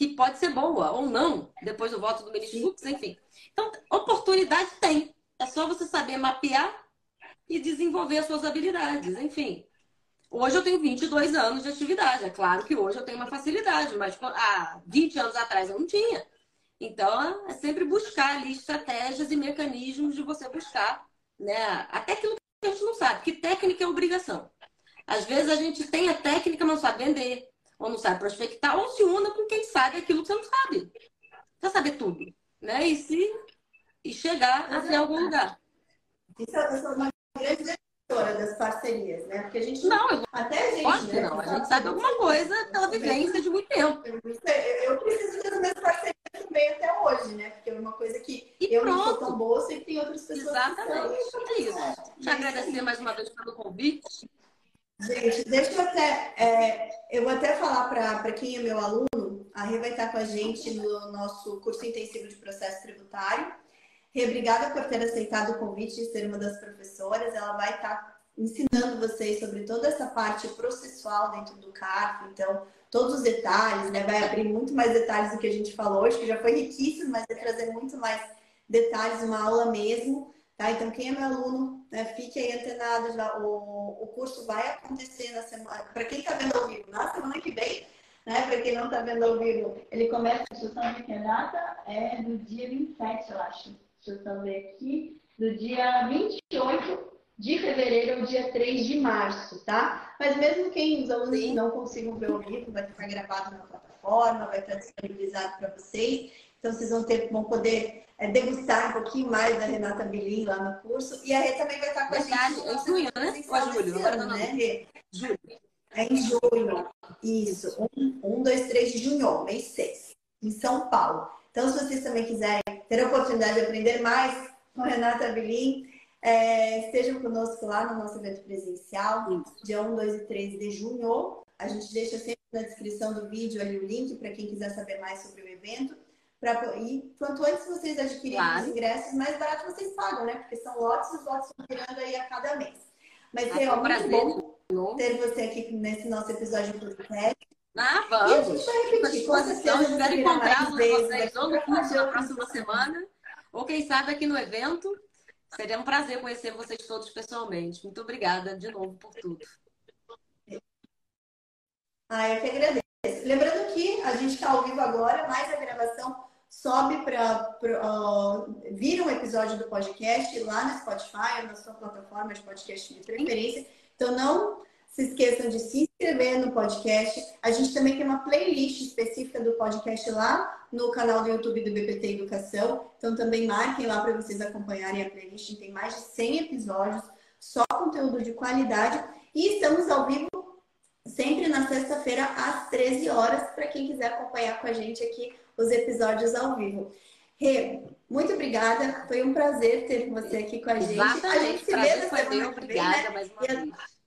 que pode ser boa ou não, depois do voto do ministro Fux, enfim. Então, oportunidade tem. É só você saber mapear e desenvolver as suas habilidades, enfim. Hoje eu tenho 22 anos de atividade. É claro que hoje eu tenho uma facilidade, mas há 20 anos atrás eu não tinha. Então, é sempre buscar ali estratégias e mecanismos de você buscar, né? Até aquilo que a gente não sabe, que técnica é obrigação. Às vezes a gente tem a técnica, mas não sabe vender ou não sabe prospectar, ou se una com quem sabe aquilo que você não sabe. Você saber tudo, né? E se e chegar até algum lugar. Isso é uma grande defensora das parcerias, né? Porque a gente não, eu... até a gente, né? não, a gente sabe alguma coisa pela vivência de muito tempo. Eu preciso das minhas parcerias também até hoje, né? Porque é uma coisa que e eu pronto. não sou tão boa, sei que tem outras pessoas Exatamente. que são. É isso. Te agradecer mais uma vez pelo convite. Gente, deixa eu até. É, eu vou até falar para quem é meu aluno, a Rê vai estar com a gente no nosso curso intensivo de processo tributário. Rê, obrigada por ter aceitado o convite de ser uma das professoras. Ela vai estar ensinando vocês sobre toda essa parte processual dentro do CARF, então, todos os detalhes, né? Vai abrir muito mais detalhes do que a gente falou hoje, que já foi riquíssimo, mas vai trazer muito mais detalhes, uma aula mesmo. Tá? Então, quem é meu aluno, né, fique aí antenado. Já, o, o curso vai acontecer na semana. Para quem está vendo ao vivo, na semana que vem, né? Para quem não está vendo ao vivo, ele começa. Deixa eu só ver que a data é do dia 27, eu acho. Deixa eu só ver aqui. Do dia 28 de fevereiro ao dia 3 de março, tá? Mas mesmo quem os alunos não consigam ver ao vivo, vai ficar gravado na plataforma, vai estar disponibilizado para vocês. Então, vocês vão, ter, vão poder degustar um pouquinho mais da Renata Bilim lá no curso. E a Rê também vai estar com a gente. É em junho, né? Ou é julho? Agora não, né, Rê? Julho. É em junho. Isso. Um, um, dois, três de junho, mês seis, em São Paulo. Então, se vocês também quiserem ter a oportunidade de aprender mais com a Renata Bilim, é, estejam conosco lá no nosso evento presencial, dia 1, 2 e 3 de junho. A gente deixa sempre na descrição do vídeo ali o link para quem quiser saber mais sobre o evento. Pra, e quanto antes vocês adquirirem claro. os ingressos, mais barato vocês pagam, né? Porque são lotes e os lotes estão virando aí a cada mês. Mas é um muito bom ter você aqui nesse nosso episódio do podcast. Ah, vamos. E a gente vai repetir. Com certeza, espero encontrá-los vocês ou no curso na próxima semana, ou quem sabe aqui no evento. Seria um prazer conhecer vocês todos pessoalmente. Muito obrigada de novo por tudo. Ah, eu que agradeço. Lembrando que a gente está ao vivo agora, mas a gravação sobe para uh, vira um episódio do podcast lá no Spotify, na sua plataforma de podcast de preferência. Então não se esqueçam de se inscrever no podcast. A gente também tem uma playlist específica do podcast lá no canal do YouTube do BPT Educação. Então também marquem lá para vocês acompanharem a playlist. Tem mais de 100 episódios, só conteúdo de qualidade. E estamos ao vivo sempre na sexta-feira às 13 horas para quem quiser acompanhar com a gente aqui os episódios ao vivo. Rê, muito obrigada. Foi um prazer ter você aqui com a gente. Exatamente. A gente se vê na semana que vem, Obrigada né? mais uma vez.